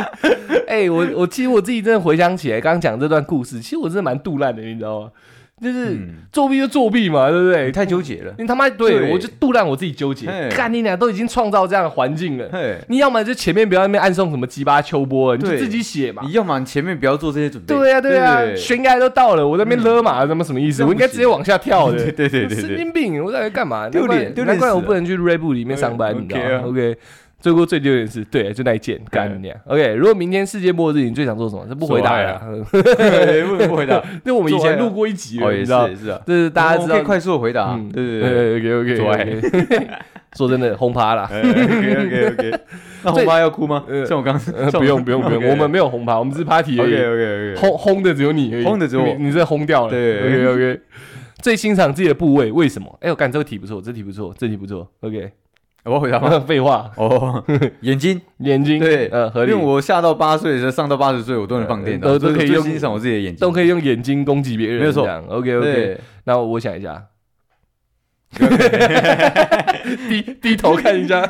哎，我我其实我自己真的回想起来，刚刚讲这段故事，其实我真的蛮杜烂的，你知道吗？就是作弊就作弊嘛，对不对？太纠结了，你他妈对我就杜烂我自己纠结。看你俩都已经创造这样的环境了，你要么就前面不要那边暗送什么鸡巴秋波，你就自己写嘛。你要么你前面不要做这些准备。对呀对呀，悬崖都到了，我在那边勒马什么什么意思？我应该直接往下跳的。对对对，神经病！我在干嘛？丢脸丢脸！难怪我不能去锐步里面上班，你知道吗？OK。最过最丢脸是，对，就那一件，干你 OK，如果明天世界末日，你最想做什么？这不回答呀？不不回答。那我们以前录过一集，你知道？是啊，就是大家知道快速的回答。对对对，OK OK。说真的，轰趴了。OK OK OK，那轰趴要哭吗？像我刚刚，不用不用不用，我们没有轰趴，我们是 party。OK OK OK，轰轰的只有你，轰的只有我，你这轰掉了。对，OK OK。最欣赏自己的部位，为什么？哎，我感这个题不错，这题不错，这题不错。OK。我回答吗？废话，哦，眼睛，眼睛，对，呃，合理。因为，我下到八岁的时候，上到八十岁，我都能放电，都都可以用欣赏我自己的眼睛，都可以用眼睛攻击别人，没有错，OK OK，那我想一下，低低头看一下，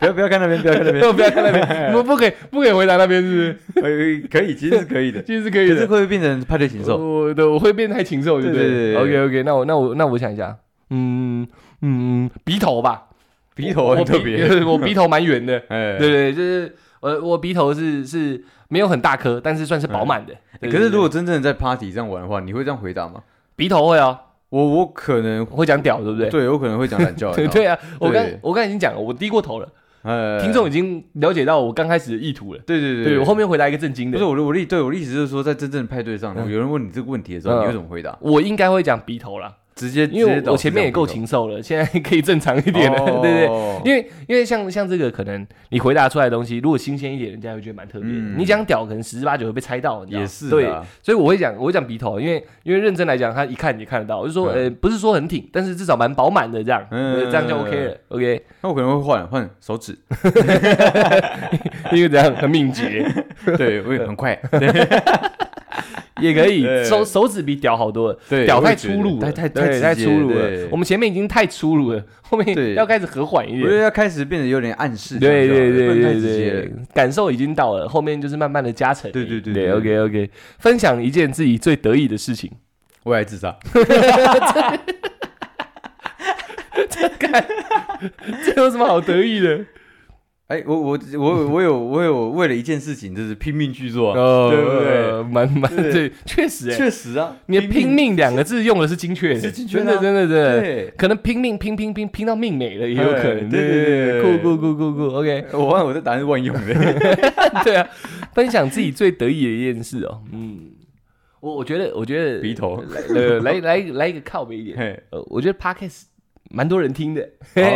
不要不要看那边，不要看那边，不要看那边，不不可以不可以回答那边，是呃可以，其实是可以的？其实是可以可是的，会不会变成派对禽兽？我的我会变态禽兽，对不对对对对 OK OK，那我那我那我想一下，嗯嗯，鼻头吧，鼻头很特别，我 我鼻头蛮圆的，哎，对对，就是我我鼻头是是没有很大颗，但是算是饱满的。可是如果真正在 party 这样玩的话，你会这样回答吗？鼻头会啊，我我可能会讲屌，对不对？对我可能会讲懒觉，对对啊，我刚我刚才已经讲了，我低过头了，呃，听众已经了解到我刚开始的意图了。对对对我后面回答一个震惊的不是，我的我的意对我的意思就是说，在真正的派对上，嗯有人问你这个问题的时候，嗯你会怎么回答？我应该会讲鼻头啦，直接因为我前面也够禽兽了，现在可以正常一点了，哦。对不对。因为因为像像这个，可能你回答出来的东西，如果新鲜一点，人家会觉得蛮特别的。嗯。你讲屌，可能十之八九会被猜到，你知道也是对，啊所以我会讲，我会讲鼻头，因为因为认真来讲，他一看也看得到，我就说，嗯。呃，不是说很挺，但是至少蛮饱满的这样，嗯呃这样就 OK 了，OK，那我可能会换换手指，因为这样？很敏捷，对，我也很快，也可以，手手指比屌好多了，对，屌太粗鲁了，太太太太粗鲁了，我们前面已经太粗鲁了，后面要开始和缓一点。我觉得要开始变得有点暗示，对对对对对，感受已经到了，后面就是慢慢的加成。对对对对。对，OK OK，分享一件自己最得意的事情。我爱自杀，这 这有什么好得意的？哎，我我我 我有我有为了一件事情，就是拼命去做啊，哦，对不对？蛮蛮对对，确实哎，确实啊，你的“拼命”两个字用的是精确，是精确真的真的真的，对，可能拼命拼拼拼拼到命没了也有可能。哎对对对酷酷酷酷酷，OK，我忘了我的答案是万用的，对啊，分享自己最得意的一件事哦，嗯，我我觉得我觉得鼻头，呃，来来来一个靠背一点，嘿，呃，我觉得 Podcast 蛮多人听的，嘿嘿。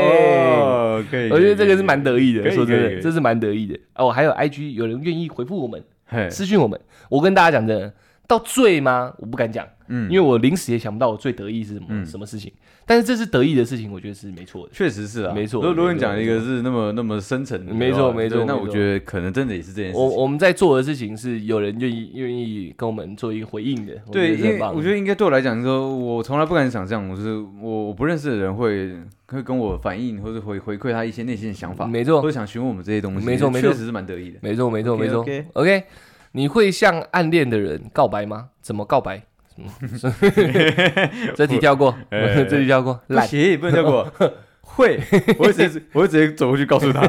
哦，可以，我觉得这个是蛮得意的，说真的，这是蛮得意的哦。还有 IG 有人愿意回复我们，私讯我们。我跟大家讲真的，到最吗？我不敢讲，嗯因为我临时也想不到我最得意是什么、嗯什么事情。但是这是得意的事情，我觉得是没错的。确实是啊，没错如果如果你讲一个是那么那么深沉的话，没错没错那我觉得可能真的也是这件事我情。我们在做的事情是有人愿意愿意跟我们做一个回应的，对，因为得是很棒我觉得应该对我来讲说，我从来不敢想象，我是我我不认识的人会会跟我反映或者回回馈他一些内心的想法，没错或者想询问我们这些东西，没错没错确实是蛮得意的。没错没错没错。OK OK，你会向暗恋的人告白吗？怎么告白？嗯这题跳过，哎 这题跳过，烂。不行，不能叫我 会，我会直接我会直接走过去告诉他，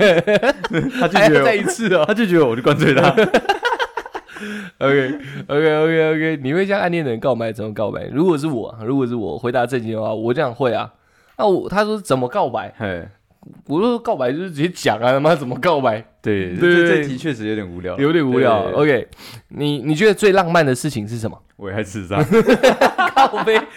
他拒绝再一我，次哦。他拒绝我，我就灌醉他。OK OK OK OK，你会向暗恋的人告白？怎么告白？如果是我，如果是我回答正经的话，我这样会啊。那我他说怎么告白？嘿，我说告白就是直接讲啊，他妈怎么告白？对，对这这题确实有点无聊，有点无聊。OK，你你觉得最浪漫的事情是什么？我也还自杀。告白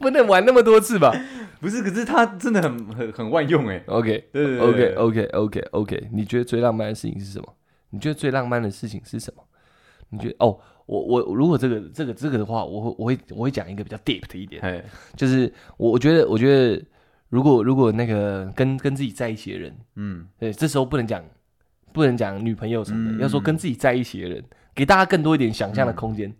不能玩那么多次吧不是，可是他真的很很很万用哎。OK，对对 OK OK OK OK，你觉得最浪漫的事情是什么？你觉得最浪漫的事情是什么？你觉得哦，我我如果这个这个这个的话，我会我会我会讲一个比较 deep 的一点。哎，就是我我觉得我觉得如果如果那个跟跟自己在一起的人，嗯，对，这时候不能讲不能讲女朋友什么的，嗯要说跟自己在一起的人，给大家更多一点想象的空间。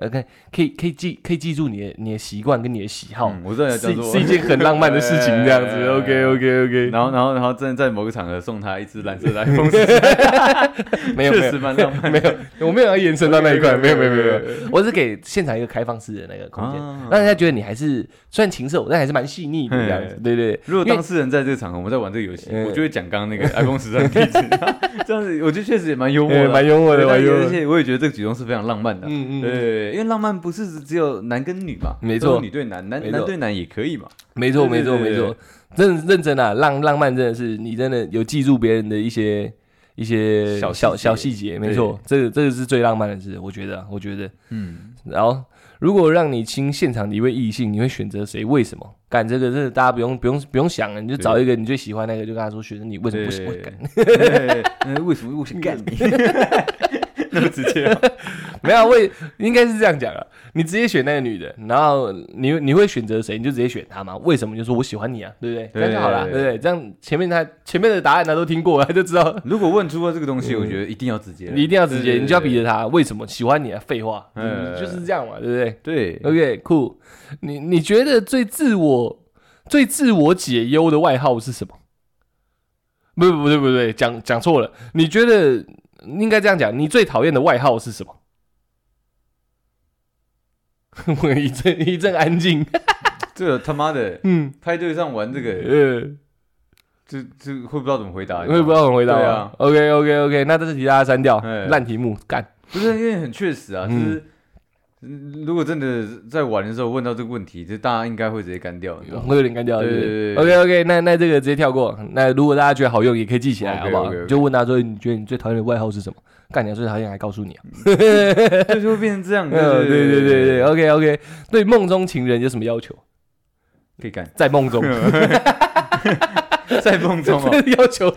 呃，可以可以可以记可以记住你的你的习惯跟你的喜好，嗯我知道要叫做是是一件很浪漫的事情，这样子。哎 OK OK OK，然后然后然后真的在某个场合送他一支蓝色的 iPhone 14，没有没确实蛮浪漫有 没有，我没有要延伸到那一块，没有没有没有我是给现场一个开放式的那个空间，啊让人家觉得你还是虽然禽兽，但还是蛮细腻的这样子。对对对，如果当事人在这个场合，我们在玩这个游戏，嗯我就会讲刚刚那个 iPhone 十三的例子，这样子我觉得确实也蛮幽默蛮幽默的，蛮幽默的。而且我也觉得这个举动是非常浪漫的。嗯嗯，对，因为浪漫不是只有男跟女嘛，没错女对男，男男对男也可以嘛。没错，没错，没错，认认真啊，浪浪漫真的是你真的有记住别人的一些一些小小小细节，没错，这个这个是最浪漫的事，我觉得啊，我觉得。嗯，然后，如果让你亲现场的一位异性，你会选择谁？为什么？干这个，这个大家不用不用不用想了，你就找一个你最喜欢那个，就跟他说，学生你为什么不喜欢干？为什么不想干你？直接 没有，我也应该是这样讲啊。你直接选那个女的，然后你你会选择谁？你就直接选她嘛？为什么？就说我喜欢你啊，对不对？这样就好了，对不对？这样前面他前面的答案他都听过，他就知道。如果问出了这个东西，我觉得一定要直接，你一定要直接，你就要逼着他为什么喜欢你啊？废话，就是这样嘛，对不对？对，OK，酷。你你觉得最自我、最自我解忧的外号是什么？不不不对不对，讲讲错了。你觉得应该这样讲，你最讨厌的外号是什么？我一阵一阵安静。这个他妈的，嗯，派对上玩这个，呃，这这会不知道怎么回答，会不知道怎么回答啊？OK OK OK，那这题大家删掉，烂题目干。不是因为很确实啊，就是如果真的在玩的时候问到这个问题，就大家应该会直接干掉，会有点干掉。对对对，OK OK，那那这个直接跳过。那如果大家觉得好用，也可以记起来，好不好？就问他说，你觉得你最讨厌的外号是什么？干你最讨厌还告诉你啊，就会变成这样。对对对对对，OK OK，对梦中情人有什么要求？可以干 在梦中，在梦中哦，要求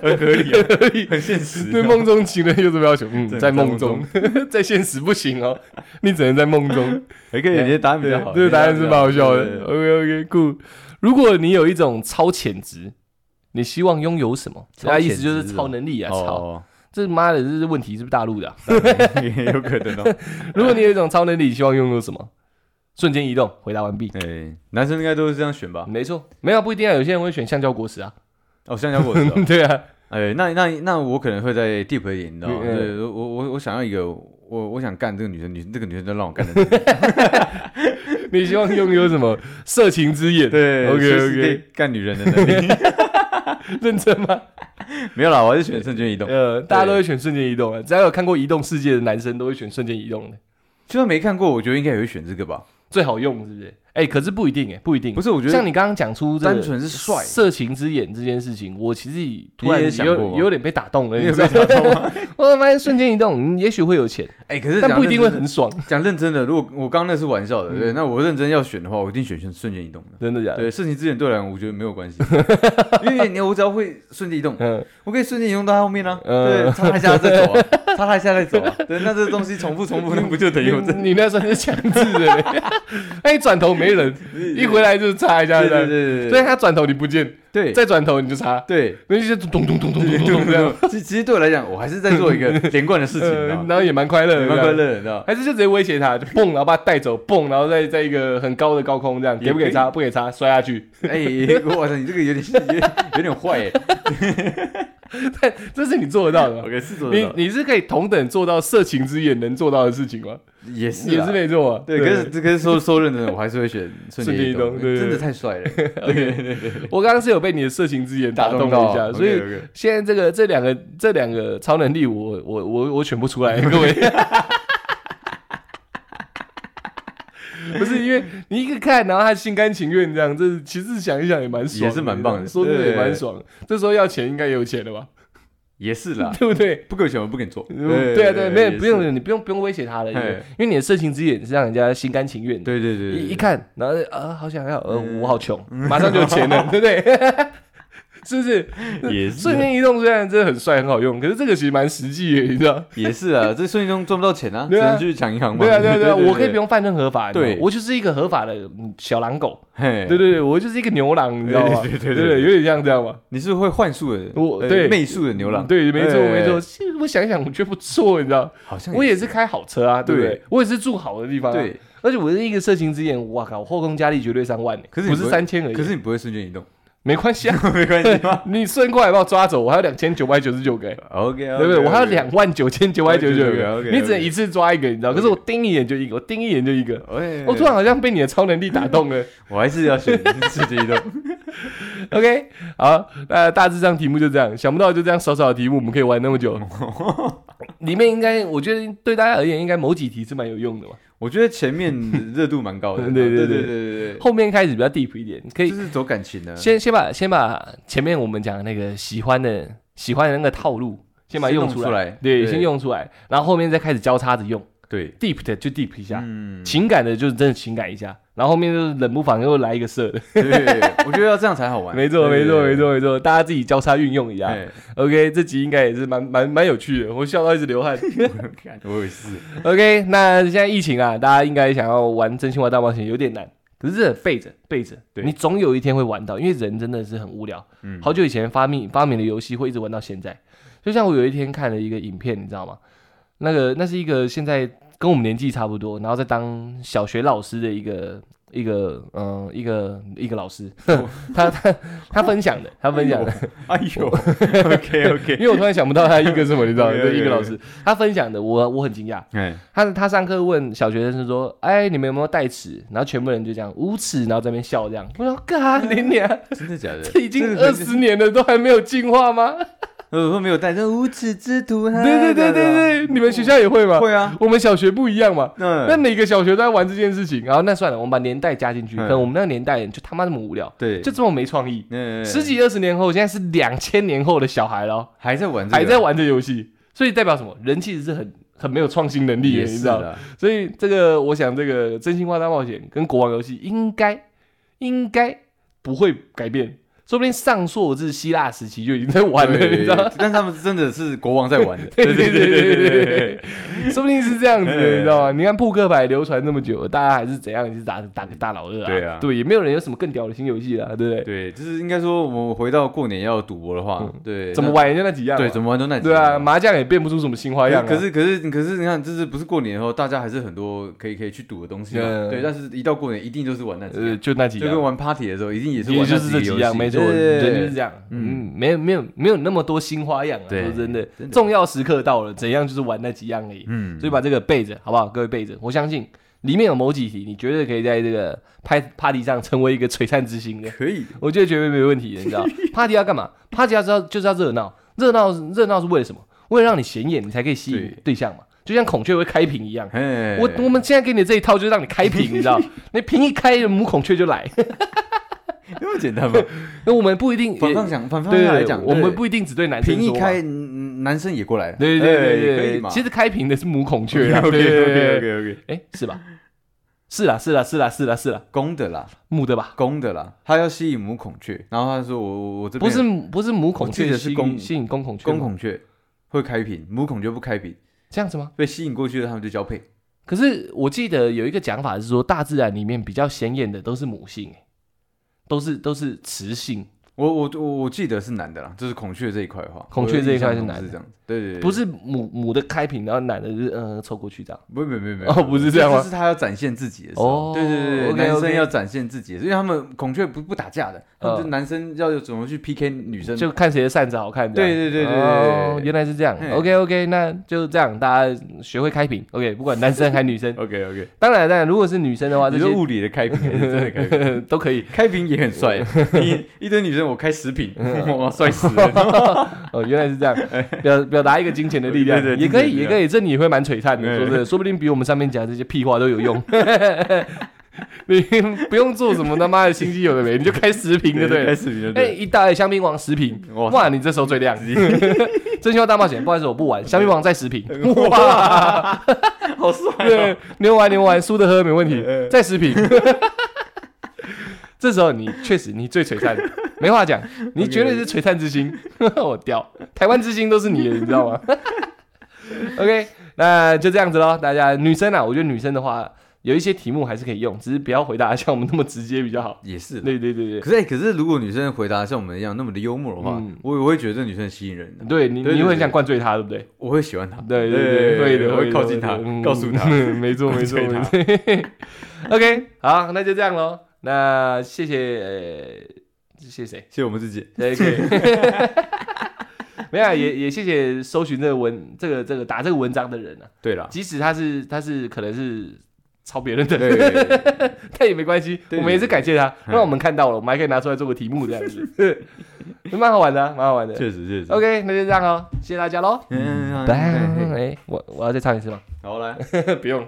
很合理啊，很现实。对梦中情人有什么要求？嗯，在梦中，在现实不行哦，你只能在梦中。还可以，你的答案比较好，这个答案是蛮好笑的。OK OK Cool。如果你有一种超潜质，你希望拥有什么？他意思就是超能力啊！操。这妈的，这是问题，是不是大陆的？有可能哦。如果你有一种超能力，希望拥有什么？瞬间移动。回答完毕。哎，男生应该都是这样选吧？没错，没有不一定啊。有些人会选橡胶果实啊。哦，橡胶果实。对啊。哎，那那那我可能会在 deep 一点，你知道吗？对，我我我想要一个，我我想干这个女生，女这个女生就让我干的。你希望拥有什么？色情之眼。对，OK OK，干女人的能力。认真吗？没有啦，我还是选瞬间移动。呃，大家都会选瞬间移动啊，只要有看过《移动世界》的男生都会选瞬间移动的。就算没看过，我觉得应该也会选这个吧，最好用，是不是？哎，可是不一定哎，不一定。不是，我觉得像你刚刚讲出单纯是帅、色情之眼这件事情，我其实突然有有点被打动了。你有被打动吗？我发现瞬间移动，也许会有钱。哎，可是但不一定会很爽。讲认真的，如果我刚刚那是玩笑的，对，那我认真要选的话，我一定选选瞬间移动的。真的假的？对，色情之眼对我来讲，我觉得没有关系，因为你我只要会瞬间移动，我可以瞬间移动到他后面呢。对，擦他一下再走啊，擦他一下再走啊。对，那这东西重复重复，那不就等于我你那算是强制的？哎，转头没人。一回来就是擦一下，对对对，所以他转头你不见，对，再转头你就擦，对，那些咚咚咚咚咚咚 这样。其其实对我来讲，我还是在做一个 连贯的事情，然后也蛮快乐，蛮快乐，你知道？还是就直接威胁他，就蹦，然后把他带走，蹦，然后在在一个很高的高空这样，给不给擦？不给擦，摔下去。哎，我操，你这个有点有点坏哎。但这是你做得到的，OK，是做得到。你你是可以同等做到色情之眼能做到的事情吗？也是也是没错，对，可是这可是说说认真的，我还是会选瞬间移动，真的太帅了。对对对，我刚刚是有被你的色情之眼打动一下，所以现在这个这两个这两个超能力，我我我我选不出来，各位。不是因为你一个看，然后他心甘情愿这样，这其实想一想也蛮爽，也是蛮棒的，说真的也蛮爽。这时候要钱应该也有钱了吧？也是啦，对不对？不给钱我不给你做。对啊，对，没有不用，你不用不用威胁他了，因为因为你的色情之眼是让人家心甘情愿。对对对，一一看，然后啊，好想要，呃，我好穷，马上就有钱了，对不对？是不是？也是。瞬间移动虽然真的很帅很好用，可是这个其实蛮实际的，你知道？也是啊，这瞬间移动赚不到钱啊，只能去抢银行嘛。对啊，对啊，对啊，我可以不用犯任何法，对我就是一个合法的小狼狗。对对对，我就是一个牛郎，你知道吗？对对对，有点像这样吧。你是会幻术的，我对媚术的牛郎。对，没错没错。其实我想想，我觉得不错，你知道？好像我也是开好车啊，对不对？我也是住好的地方，对。而且我是一个色情之眼，哇靠，后宫佳丽绝对上万，可是不是三千而已。可是你不会瞬间移动。没关系啊，没关系你顺过来把我抓走，我还有两千九百九十九个，OK，对不对？我还有两万九千九百九十九个，你只能一次抓一个，你知道？可是我盯一眼就一个，我盯一眼就一个。我突然好像被你的超能力打动了，我还是要选世界移动。OK，好，那大致上题目就这样，想不到就这样少少的题目，我们可以玩那么久。里面应该，我觉得对大家而言，应该某几题是蛮有用的嘛。我觉得前面热度蛮高的，对对对对对对，后面开始比较 deep 一点，可以就是走感情的。先先把先把前面我们讲的那个喜欢的喜欢的那个套路，先把它用出来，对，先用出来，然后后面再开始交叉着用。对，deep 的就 deep 一下，情感的就是真的情感一下，然后后面就是冷不防又来一个色的。对，我觉得要这样才好玩。没错，没错，没错，没错，大家自己交叉运用一下。OK，这集应该也是蛮蛮蛮有趣的，我笑到一直流汗。我也是。OK，那现在疫情啊，大家应该想要玩真心话大冒险有点难。可是背着背着，你总有一天会玩到，因为人真的是很无聊。嗯，好久以前发明发明的游戏会一直玩到现在。就像我有一天看了一个影片，你知道吗？那个那是一个现在跟我们年纪差不多，然后在当小学老师的一个。一个嗯，一个一个老师，他他他分享的，他分享的，哎呦，OK OK，因为我突然想不到他一个什么，你知道吗？一个老师，他分享的，我我很惊讶。他他上课问小学生说：“哎，你们有没有带尺？”然后全部人就这样无耻，然后在那边笑这样。我说：“干你娘！真的假的？这已经二十年了，都还没有进化吗？”呃，会没有带这无耻之徒。对对对对对，你们学校也会吗？会啊，我们小学不一样嘛。那每个小学都在玩这件事情？然后那算了，我们把年代加进去，可能我们那个年代人就他妈那么无聊，对，就这么没创意。十几二十年后，现在是两千年后的小孩了，还在玩，还在玩这游戏，所以代表什么？人其实是很很没有创新能力的，你知道所以这个，我想这个真心话大冒险跟国王游戏应该应该不会改变。说不定上溯至希腊时期就已经在玩了，你知道？但他们真的是国王在玩的，对对对对对对，说不定是这样子，你知道吗？你看扑克牌流传那么久，大家还是怎样？是打打个大老二啊？对啊，对，也没有人有什么更屌的新游戏了，对不对？对，就是应该说，我们回到过年要赌博的话，对，怎么玩也就那几样，对，怎么玩都那几样，对啊，麻将也变不出什么新花样。可是可是可是，你看，这是不是过年后大家还是很多可以可以去赌的东西嘛？对，但是一到过年，一定就是玩那几样，就那几样，就跟玩 party 的时候，一定也是玩那几样，没错，对。这样，嗯，没有没有没有那么多新花样啊！说真的，重要时刻到了，怎样就是玩那几样而已。嗯，所以把这个备着，好不好？各位备着，我相信里面有某几题，你绝对可以在这个拍 party 上成为一个璀璨之星的。可以，我觉得绝对没有问题的。你知道，party 要干嘛？party 要知道就是要热闹，热闹热闹是为了什么？为了让你显眼，你才可以吸引对象嘛。就像孔雀会开屏一样，我我们现在给你这一套，就是让你开屏，你知道？那屏一开，母孔雀就来。那么简单吗？那我们不一定反方向，反方向来讲，我们不一定只对男生说。开，男生也过来。对对对对，其实开屏的是母孔雀。OK OK OK OK，哎，是吧？是啦是啦是啦是啦是啦，公的啦，母的吧？公的啦，他要吸引母孔雀，然后他说我我这不是不是母孔雀是公吸引公孔雀，公孔雀会开屏，母孔雀不开屏，这样子吗？被吸引过去的他们就交配。可是我记得有一个讲法是说，大自然里面比较显眼的都是母性，都是都是雌性。我我我我记得是男的啦，就是孔雀这一块的话，孔雀这一块是男的，这样子，对对对，不是母母的开屏，然后男的是嗯凑过去这样，不不不不哦不是这样吗？是他要展现自己的时候，对对对，男生要展现自己，因为他们孔雀不不打架的，就男生要怎么去 PK 女生，就看谁的扇子好看，对对对对对，原来是这样，OK OK，那就这样，大家学会开屏，OK，不管男生还是女生，OK OK，当然当然，如果是女生的话，这些物理的开屏 都可以，开屏也很帅，一一堆女生我开十屏。哇，帅死了！哦，原来是这样，表表达一个金钱的力量，也可以，也可以，这你会蛮璀璨的，说不是？说不定比我们上面讲这些屁话都有用。你不用做什么他妈的心机有的没，你就开十瓶就对了。开十瓶。哎，一袋香槟王十瓶，哇，你这时候最亮。真心话大冒险，不好意思，我不玩。香槟王再十瓶，哇，好帅！对牛玩牛玩，输的喝没问题，再十瓶。这时候你确实你最璀璨，没话讲，你绝对是璀璨之星，我屌，台湾之星都是你的，你知道吗？OK，那就这样子喽，大家女生啊，我觉得女生的话有一些题目还是可以用，只是不要回答像我们那么直接比较好。也是，对对对对。可是可是如果女生回答像我们一样那么的幽默的话，我我会觉得这女生吸引人。对你你会很想灌醉她，对不对？我会喜欢她。对对对，会的，会靠近她，告诉她，没错没错没错。OK，好，那就这样喽。那谢谢，谢谢谁？谢谢我们自己。可以，没有，也也谢谢搜寻这个文，这个这个打这个文章的人啊。对了，即使他是他是可能是抄别人的，但也没关系，我们也是感谢他，让我们看到了，我们还可以拿出来做个题目这样子，蛮好玩的，蛮好玩的。确实确实。OK，那就这样哦，谢谢大家喽。嗯，拜。哎，我我要再唱一次吗？好来，不用。